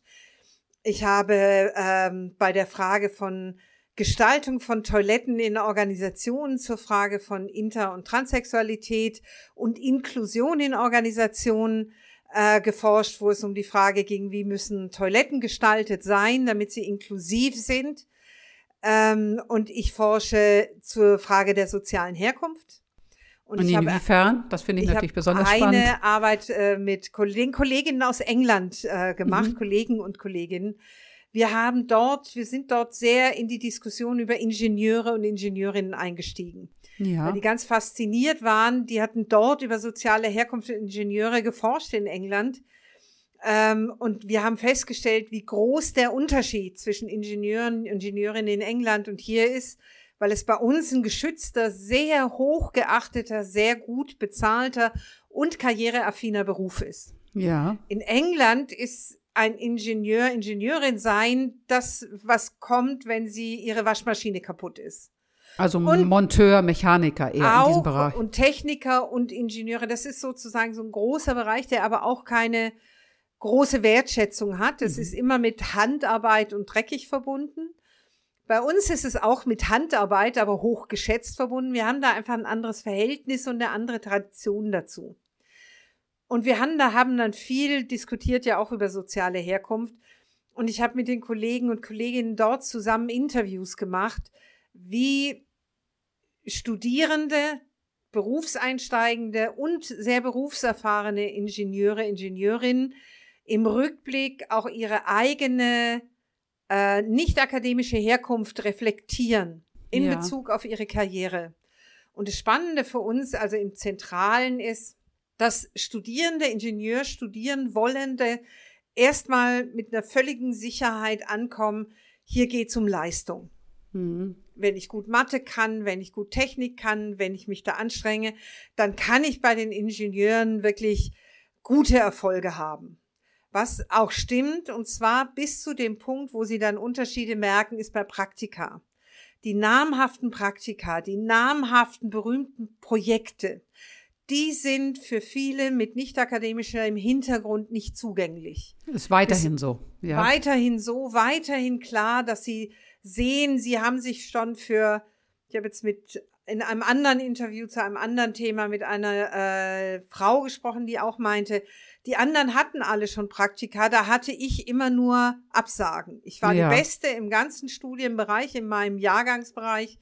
Ich habe ähm, bei der Frage von Gestaltung von Toiletten in Organisationen zur Frage von Inter- und Transsexualität und Inklusion in Organisationen äh, geforscht, wo es um die Frage ging, wie müssen Toiletten gestaltet sein, damit sie inklusiv sind. Ähm, und ich forsche zur Frage der sozialen Herkunft. Und, und inwiefern? Das finde ich, ich natürlich besonders eine spannend. eine Arbeit äh, mit Kollegen, Kolleginnen aus England äh, gemacht, mhm. Kollegen und Kolleginnen. Wir haben dort, wir sind dort sehr in die Diskussion über Ingenieure und Ingenieurinnen eingestiegen. Ja. Weil die ganz fasziniert waren. Die hatten dort über soziale Herkunft und Ingenieure geforscht in England. Ähm, und wir haben festgestellt, wie groß der Unterschied zwischen Ingenieuren und Ingenieurinnen in England und hier ist, weil es bei uns ein geschützter, sehr hoch geachteter, sehr gut bezahlter und karriereaffiner Beruf ist. Ja. In England ist ein Ingenieur, Ingenieurin sein, das, was kommt, wenn sie ihre Waschmaschine kaputt ist. Also und Monteur, Mechaniker eher auch, in diesem Bereich. Und Techniker und Ingenieure, das ist sozusagen so ein großer Bereich, der aber auch keine große Wertschätzung hat. Es mhm. ist immer mit Handarbeit und dreckig verbunden. Bei uns ist es auch mit Handarbeit, aber hoch geschätzt verbunden. Wir haben da einfach ein anderes Verhältnis und eine andere Tradition dazu. Und wir haben da haben dann viel diskutiert ja auch über soziale Herkunft. Und ich habe mit den Kollegen und Kolleginnen dort zusammen Interviews gemacht, wie Studierende, Berufseinsteigende und sehr berufserfahrene Ingenieure, Ingenieurinnen im Rückblick auch ihre eigene äh, nicht akademische Herkunft reflektieren in ja. Bezug auf ihre Karriere. Und das Spannende für uns, also im Zentralen, ist, dass Studierende, Ingenieur studieren wollende erstmal mit einer völligen Sicherheit ankommen, hier geht es um Leistung. Mhm. Wenn ich gut Mathe kann, wenn ich gut Technik kann, wenn ich mich da anstrenge, dann kann ich bei den Ingenieuren wirklich gute Erfolge haben. Was auch stimmt, und zwar bis zu dem Punkt, wo sie dann Unterschiede merken, ist bei Praktika. Die namhaften Praktika, die namhaften berühmten Projekte, die sind für viele mit nicht akademischem Hintergrund nicht zugänglich. Ist weiterhin ist so. Ja. Weiterhin so, weiterhin klar, dass sie sehen, sie haben sich schon für, ich habe jetzt mit in einem anderen Interview zu einem anderen Thema mit einer äh, Frau gesprochen, die auch meinte, die anderen hatten alle schon Praktika, da hatte ich immer nur Absagen. Ich war ja. die Beste im ganzen Studienbereich, in meinem Jahrgangsbereich,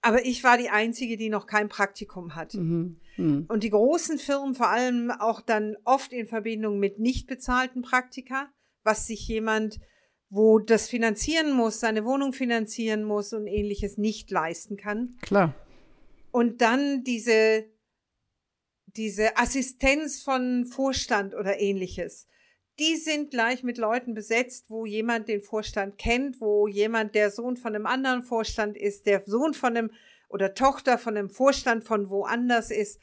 aber ich war die Einzige, die noch kein Praktikum hatte. Mhm. Mhm. Und die großen Firmen vor allem auch dann oft in Verbindung mit nicht bezahlten Praktika, was sich jemand, wo das finanzieren muss, seine Wohnung finanzieren muss und ähnliches nicht leisten kann. Klar. Und dann diese diese Assistenz von Vorstand oder ähnliches, die sind gleich mit Leuten besetzt, wo jemand den Vorstand kennt, wo jemand der Sohn von einem anderen Vorstand ist, der Sohn von einem oder Tochter von einem Vorstand von woanders ist.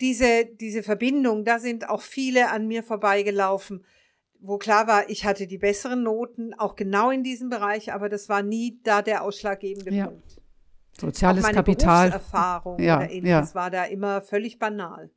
Diese, diese Verbindung, da sind auch viele an mir vorbeigelaufen, wo klar war, ich hatte die besseren Noten, auch genau in diesem Bereich, aber das war nie da der ausschlaggebende ja. Punkt. Soziales auch meine Kapital. Erfahrung ja, oder ähnliches ja. war da immer völlig banal.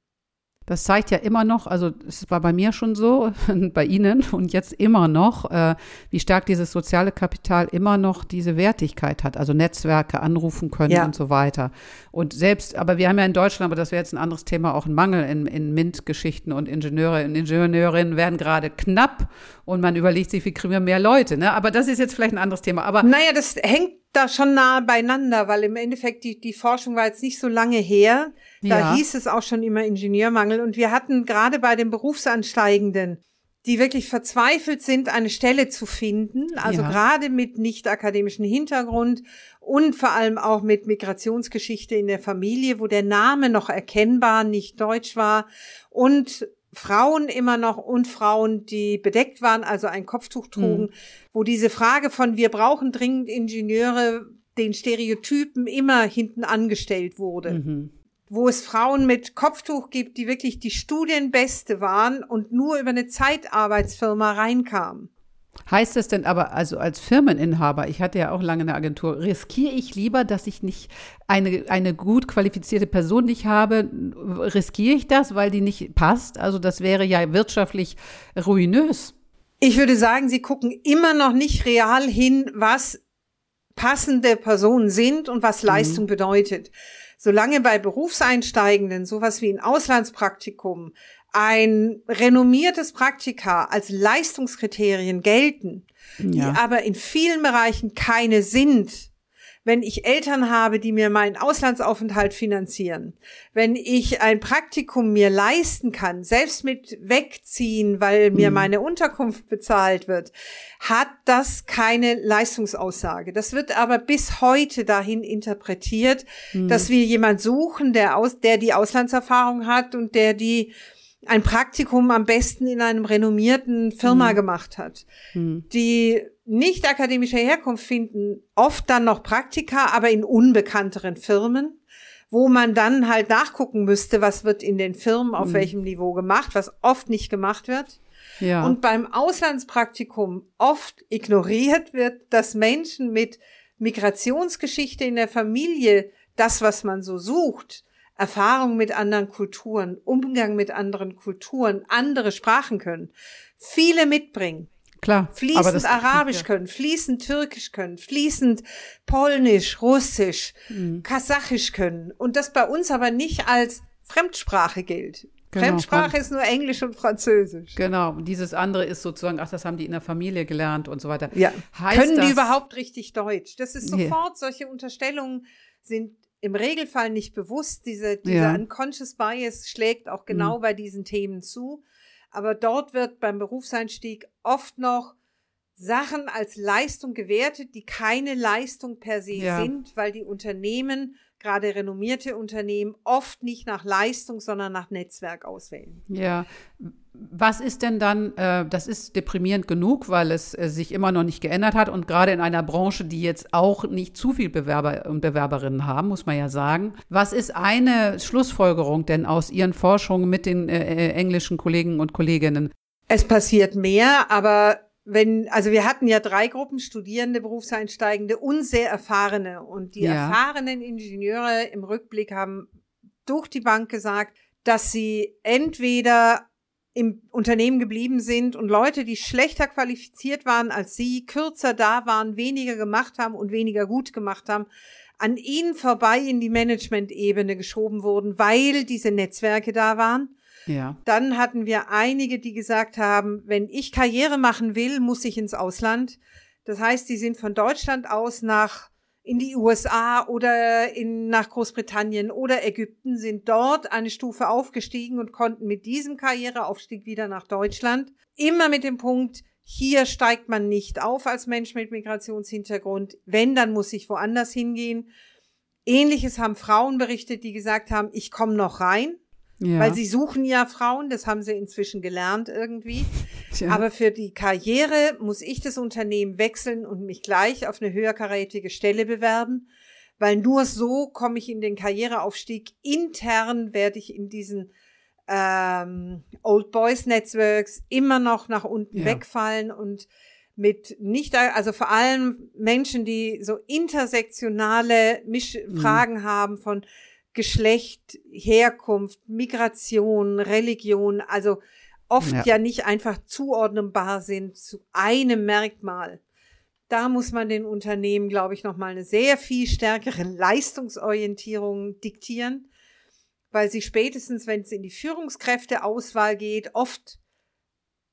Das zeigt ja immer noch, also es war bei mir schon so, [LAUGHS] bei Ihnen und jetzt immer noch, äh, wie stark dieses soziale Kapital immer noch diese Wertigkeit hat. Also Netzwerke anrufen können ja. und so weiter. Und selbst, aber wir haben ja in Deutschland, aber das wäre jetzt ein anderes Thema, auch ein Mangel in, in MINT-Geschichten und Ingenieure und Ingenieurinnen werden gerade knapp und man überlegt sich, wie kriegen wir mehr Leute. Ne? Aber das ist jetzt vielleicht ein anderes Thema. Aber naja, das hängt da schon nahe beieinander, weil im Endeffekt die, die Forschung war jetzt nicht so lange her. Da ja. hieß es auch schon immer Ingenieurmangel. Und wir hatten gerade bei den Berufsansteigenden, die wirklich verzweifelt sind, eine Stelle zu finden, also ja. gerade mit nicht akademischem Hintergrund und vor allem auch mit Migrationsgeschichte in der Familie, wo der Name noch erkennbar nicht deutsch war und Frauen immer noch und Frauen, die bedeckt waren, also ein Kopftuch trugen, mhm. wo diese Frage von wir brauchen dringend Ingenieure den Stereotypen immer hinten angestellt wurde. Mhm. Wo es Frauen mit Kopftuch gibt, die wirklich die Studienbeste waren und nur über eine Zeitarbeitsfirma reinkamen. Heißt es denn aber, also als Firmeninhaber, ich hatte ja auch lange eine Agentur, riskiere ich lieber, dass ich nicht eine, eine gut qualifizierte Person nicht habe? Riskiere ich das, weil die nicht passt? Also das wäre ja wirtschaftlich ruinös. Ich würde sagen, Sie gucken immer noch nicht real hin, was passende Personen sind und was Leistung mhm. bedeutet. Solange bei Berufseinsteigenden sowas wie ein Auslandspraktikum ein renommiertes Praktika als Leistungskriterien gelten, ja. die aber in vielen Bereichen keine sind, wenn ich Eltern habe, die mir meinen Auslandsaufenthalt finanzieren, wenn ich ein Praktikum mir leisten kann, selbst mit wegziehen, weil mir mhm. meine Unterkunft bezahlt wird, hat das keine Leistungsaussage. Das wird aber bis heute dahin interpretiert, mhm. dass wir jemand suchen, der aus, der die Auslandserfahrung hat und der die ein Praktikum am besten in einem renommierten Firma mhm. gemacht hat. Mhm. Die nicht akademische Herkunft finden oft dann noch Praktika, aber in unbekannteren Firmen, wo man dann halt nachgucken müsste, was wird in den Firmen auf mhm. welchem Niveau gemacht, was oft nicht gemacht wird. Ja. Und beim Auslandspraktikum oft ignoriert wird, dass Menschen mit Migrationsgeschichte in der Familie das, was man so sucht, Erfahrung mit anderen Kulturen, Umgang mit anderen Kulturen, andere Sprachen können, viele mitbringen. Klar. Fließend das, Arabisch können, fließend Türkisch können, fließend Polnisch, Russisch, mhm. Kasachisch können. Und das bei uns aber nicht als Fremdsprache gilt. Genau, Fremdsprache ist nur Englisch und Französisch. Genau. Und dieses andere ist sozusagen, ach, das haben die in der Familie gelernt und so weiter. Ja. Heißt können die überhaupt richtig Deutsch? Das ist sofort, yeah. solche Unterstellungen sind im Regelfall nicht bewusst. Diese, dieser ja. unconscious bias schlägt auch genau mhm. bei diesen Themen zu. Aber dort wird beim Berufseinstieg oft noch Sachen als Leistung gewertet, die keine Leistung per se ja. sind, weil die Unternehmen gerade renommierte Unternehmen oft nicht nach Leistung, sondern nach Netzwerk auswählen. Ja. Was ist denn dann, äh, das ist deprimierend genug, weil es äh, sich immer noch nicht geändert hat und gerade in einer Branche, die jetzt auch nicht zu viel Bewerber und Bewerberinnen haben, muss man ja sagen. Was ist eine Schlussfolgerung denn aus Ihren Forschungen mit den äh, äh englischen Kollegen und Kolleginnen? Es passiert mehr, aber wenn, also wir hatten ja drei Gruppen, Studierende, Berufseinsteigende und sehr erfahrene. Und die ja. erfahrenen Ingenieure im Rückblick haben durch die Bank gesagt, dass sie entweder im Unternehmen geblieben sind und Leute, die schlechter qualifiziert waren als sie, kürzer da waren, weniger gemacht haben und weniger gut gemacht haben, an ihnen vorbei in die Management-Ebene geschoben wurden, weil diese Netzwerke da waren ja. Dann hatten wir einige, die gesagt haben, wenn ich Karriere machen will, muss ich ins Ausland. Das heißt, die sind von Deutschland aus nach in die USA oder in, nach Großbritannien oder Ägypten, sind dort eine Stufe aufgestiegen und konnten mit diesem Karriereaufstieg wieder nach Deutschland. Immer mit dem Punkt, hier steigt man nicht auf als Mensch mit Migrationshintergrund. Wenn, dann muss ich woanders hingehen. Ähnliches haben Frauen berichtet, die gesagt haben, ich komme noch rein. Ja. Weil sie suchen ja Frauen, das haben sie inzwischen gelernt irgendwie. Tja. Aber für die Karriere muss ich das Unternehmen wechseln und mich gleich auf eine höherkarätige Stelle bewerben, weil nur so komme ich in den Karriereaufstieg. Intern werde ich in diesen ähm, Old Boys Networks immer noch nach unten ja. wegfallen und mit nicht, also vor allem Menschen, die so intersektionale Misch mhm. Fragen haben von Geschlecht, Herkunft, Migration, Religion, also oft ja. ja nicht einfach zuordnenbar sind zu einem Merkmal. Da muss man den Unternehmen, glaube ich, nochmal eine sehr viel stärkere Leistungsorientierung diktieren, weil sie spätestens, wenn es in die Führungskräfteauswahl geht, oft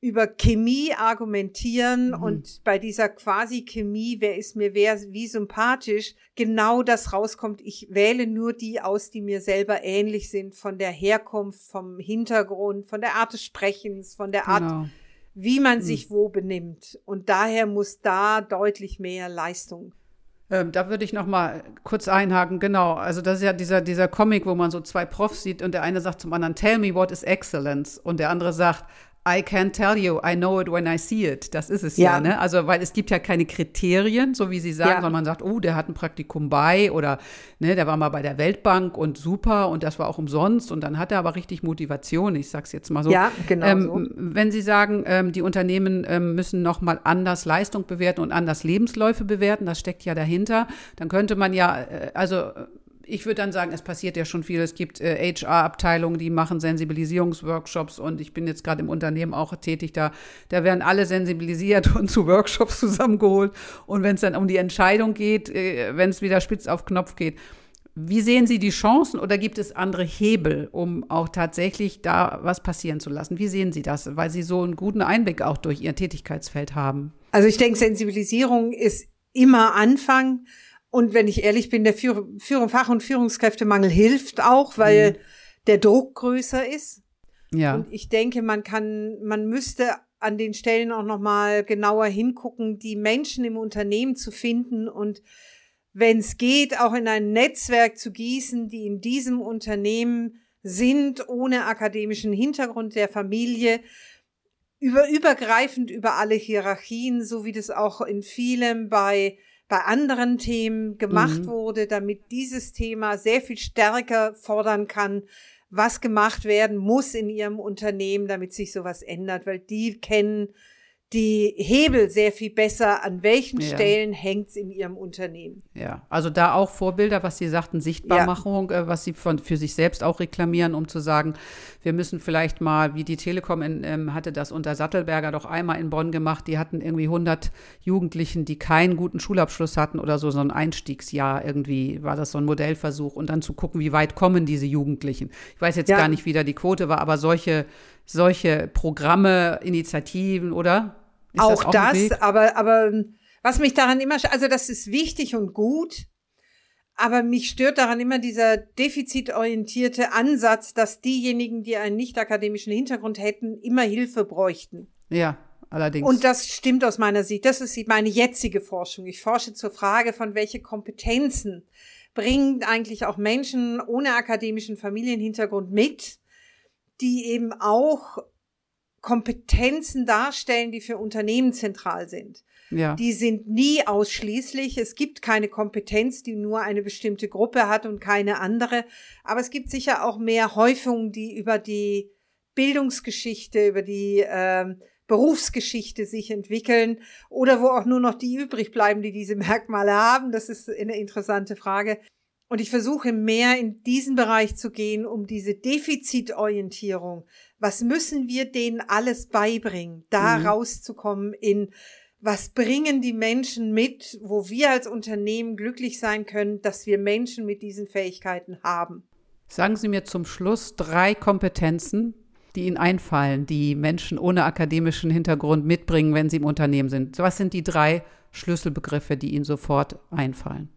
über Chemie argumentieren mhm. und bei dieser quasi Chemie, wer ist mir wer, wie sympathisch, genau das rauskommt. Ich wähle nur die aus, die mir selber ähnlich sind, von der Herkunft, vom Hintergrund, von der Art des Sprechens, von der Art, genau. wie man mhm. sich wo benimmt. Und daher muss da deutlich mehr Leistung ähm, da würde ich noch mal kurz einhaken. Genau, also das ist ja dieser, dieser Comic, wo man so zwei Profs sieht und der eine sagt zum anderen, tell me what is excellence und der andere sagt, I can't tell you, I know it when I see it. Das ist es ja, ja ne? Also, weil es gibt ja keine Kriterien, so wie Sie sagen, ja. sondern man sagt, oh, der hat ein Praktikum bei oder ne, der war mal bei der Weltbank und super und das war auch umsonst und dann hat er aber richtig Motivation. Ich sag's jetzt mal so. Ja, genau. Ähm, so. Wenn Sie sagen, ähm, die Unternehmen ähm, müssen noch mal anders Leistung bewerten und anders Lebensläufe bewerten, das steckt ja dahinter, dann könnte man ja, äh, also ich würde dann sagen, es passiert ja schon viel. Es gibt äh, HR-Abteilungen, die machen Sensibilisierungsworkshops und ich bin jetzt gerade im Unternehmen auch tätig. Da, da werden alle sensibilisiert und zu Workshops [LAUGHS] zusammengeholt. Und wenn es dann um die Entscheidung geht, äh, wenn es wieder spitz auf Knopf geht, Wie sehen Sie die Chancen oder gibt es andere Hebel, um auch tatsächlich da was passieren zu lassen? Wie sehen Sie das, weil Sie so einen guten Einblick auch durch Ihr Tätigkeitsfeld haben? Also ich denke, Sensibilisierung ist immer Anfang. Und wenn ich ehrlich bin, der Führung, Fach- und Führungskräftemangel hilft auch, weil mhm. der Druck größer ist. Ja. Und ich denke, man kann, man müsste an den Stellen auch noch mal genauer hingucken, die Menschen im Unternehmen zu finden und wenn es geht, auch in ein Netzwerk zu gießen, die in diesem Unternehmen sind, ohne akademischen Hintergrund der Familie, über, übergreifend über alle Hierarchien, so wie das auch in vielem bei, bei anderen Themen gemacht mhm. wurde, damit dieses Thema sehr viel stärker fordern kann, was gemacht werden muss in ihrem Unternehmen, damit sich sowas ändert, weil die kennen die Hebel sehr viel besser, an welchen ja. Stellen hängt es in ihrem Unternehmen. Ja, also da auch Vorbilder, was Sie sagten, Sichtbarmachung, ja. äh, was Sie von, für sich selbst auch reklamieren, um zu sagen, wir müssen vielleicht mal, wie die Telekom in, ähm, hatte das unter Sattelberger doch einmal in Bonn gemacht, die hatten irgendwie 100 Jugendlichen, die keinen guten Schulabschluss hatten oder so, so ein Einstiegsjahr irgendwie, war das so ein Modellversuch und dann zu gucken, wie weit kommen diese Jugendlichen. Ich weiß jetzt ja. gar nicht, wie da die Quote war, aber solche solche Programme, Initiativen, oder? Ist auch das, auch das aber, aber was mich daran immer, also das ist wichtig und gut, aber mich stört daran immer dieser defizitorientierte Ansatz, dass diejenigen, die einen nicht akademischen Hintergrund hätten, immer Hilfe bräuchten. Ja, allerdings. Und das stimmt aus meiner Sicht. Das ist meine jetzige Forschung. Ich forsche zur Frage, von welche Kompetenzen bringen eigentlich auch Menschen ohne akademischen Familienhintergrund mit, die eben auch Kompetenzen darstellen, die für Unternehmen zentral sind. Ja. Die sind nie ausschließlich. Es gibt keine Kompetenz, die nur eine bestimmte Gruppe hat und keine andere. Aber es gibt sicher auch mehr Häufungen, die über die Bildungsgeschichte, über die äh, Berufsgeschichte sich entwickeln oder wo auch nur noch die übrig bleiben, die diese Merkmale haben. Das ist eine interessante Frage. Und ich versuche mehr in diesen Bereich zu gehen, um diese Defizitorientierung. Was müssen wir denen alles beibringen, da mhm. rauszukommen in was bringen die Menschen mit, wo wir als Unternehmen glücklich sein können, dass wir Menschen mit diesen Fähigkeiten haben. Sagen Sie mir zum Schluss drei Kompetenzen, die Ihnen einfallen, die Menschen ohne akademischen Hintergrund mitbringen, wenn sie im Unternehmen sind. Was sind die drei Schlüsselbegriffe, die Ihnen sofort einfallen?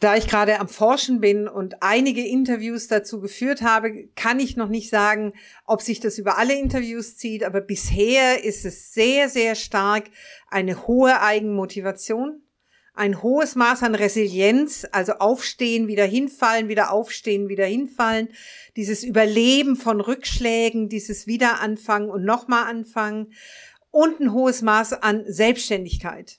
Da ich gerade am Forschen bin und einige Interviews dazu geführt habe, kann ich noch nicht sagen, ob sich das über alle Interviews zieht, aber bisher ist es sehr, sehr stark eine hohe Eigenmotivation, ein hohes Maß an Resilienz, also aufstehen, wieder hinfallen, wieder aufstehen, wieder hinfallen, dieses Überleben von Rückschlägen, dieses Wiederanfangen und nochmal anfangen und ein hohes Maß an Selbstständigkeit.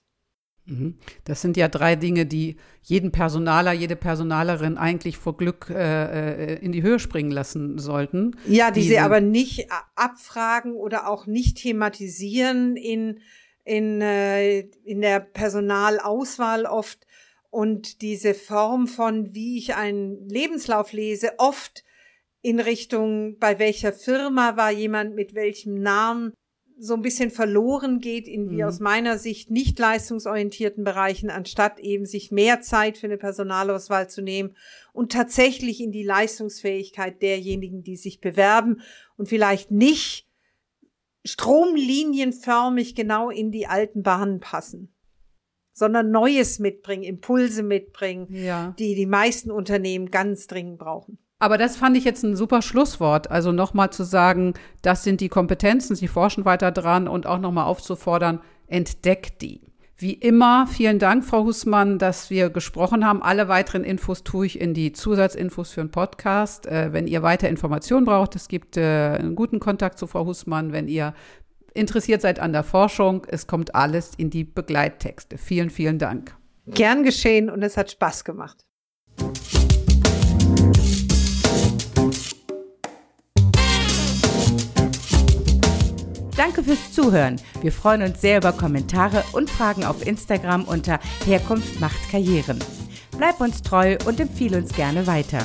Mhm. Das sind ja drei Dinge, die jeden Personaler, jede Personalerin eigentlich vor Glück äh, äh in die Höhe springen lassen sollten. Ja, die, die sie aber nicht abfragen oder auch nicht thematisieren in, in, äh, in der Personalauswahl oft. Und diese Form von, wie ich einen Lebenslauf lese, oft in Richtung, bei welcher Firma war jemand mit welchem Namen so ein bisschen verloren geht in wie mhm. aus meiner Sicht nicht leistungsorientierten Bereichen, anstatt eben sich mehr Zeit für eine Personalauswahl zu nehmen und tatsächlich in die Leistungsfähigkeit derjenigen, die sich bewerben und vielleicht nicht stromlinienförmig genau in die alten Bahnen passen sondern Neues mitbringen, Impulse mitbringen, ja. die die meisten Unternehmen ganz dringend brauchen. Aber das fand ich jetzt ein super Schlusswort. Also nochmal zu sagen, das sind die Kompetenzen, Sie forschen weiter dran und auch nochmal aufzufordern, entdeckt die. Wie immer, vielen Dank, Frau Hussmann, dass wir gesprochen haben. Alle weiteren Infos tue ich in die Zusatzinfos für den Podcast. Äh, wenn ihr weiter Informationen braucht, es gibt äh, einen guten Kontakt zu Frau Hussmann. Wenn ihr interessiert seid an der Forschung, es kommt alles in die Begleittexte. Vielen, vielen Dank. Gern geschehen und es hat Spaß gemacht. Danke fürs Zuhören. Wir freuen uns sehr über Kommentare und Fragen auf Instagram unter Herkunft macht Karrieren. Bleib uns treu und empfehle uns gerne weiter.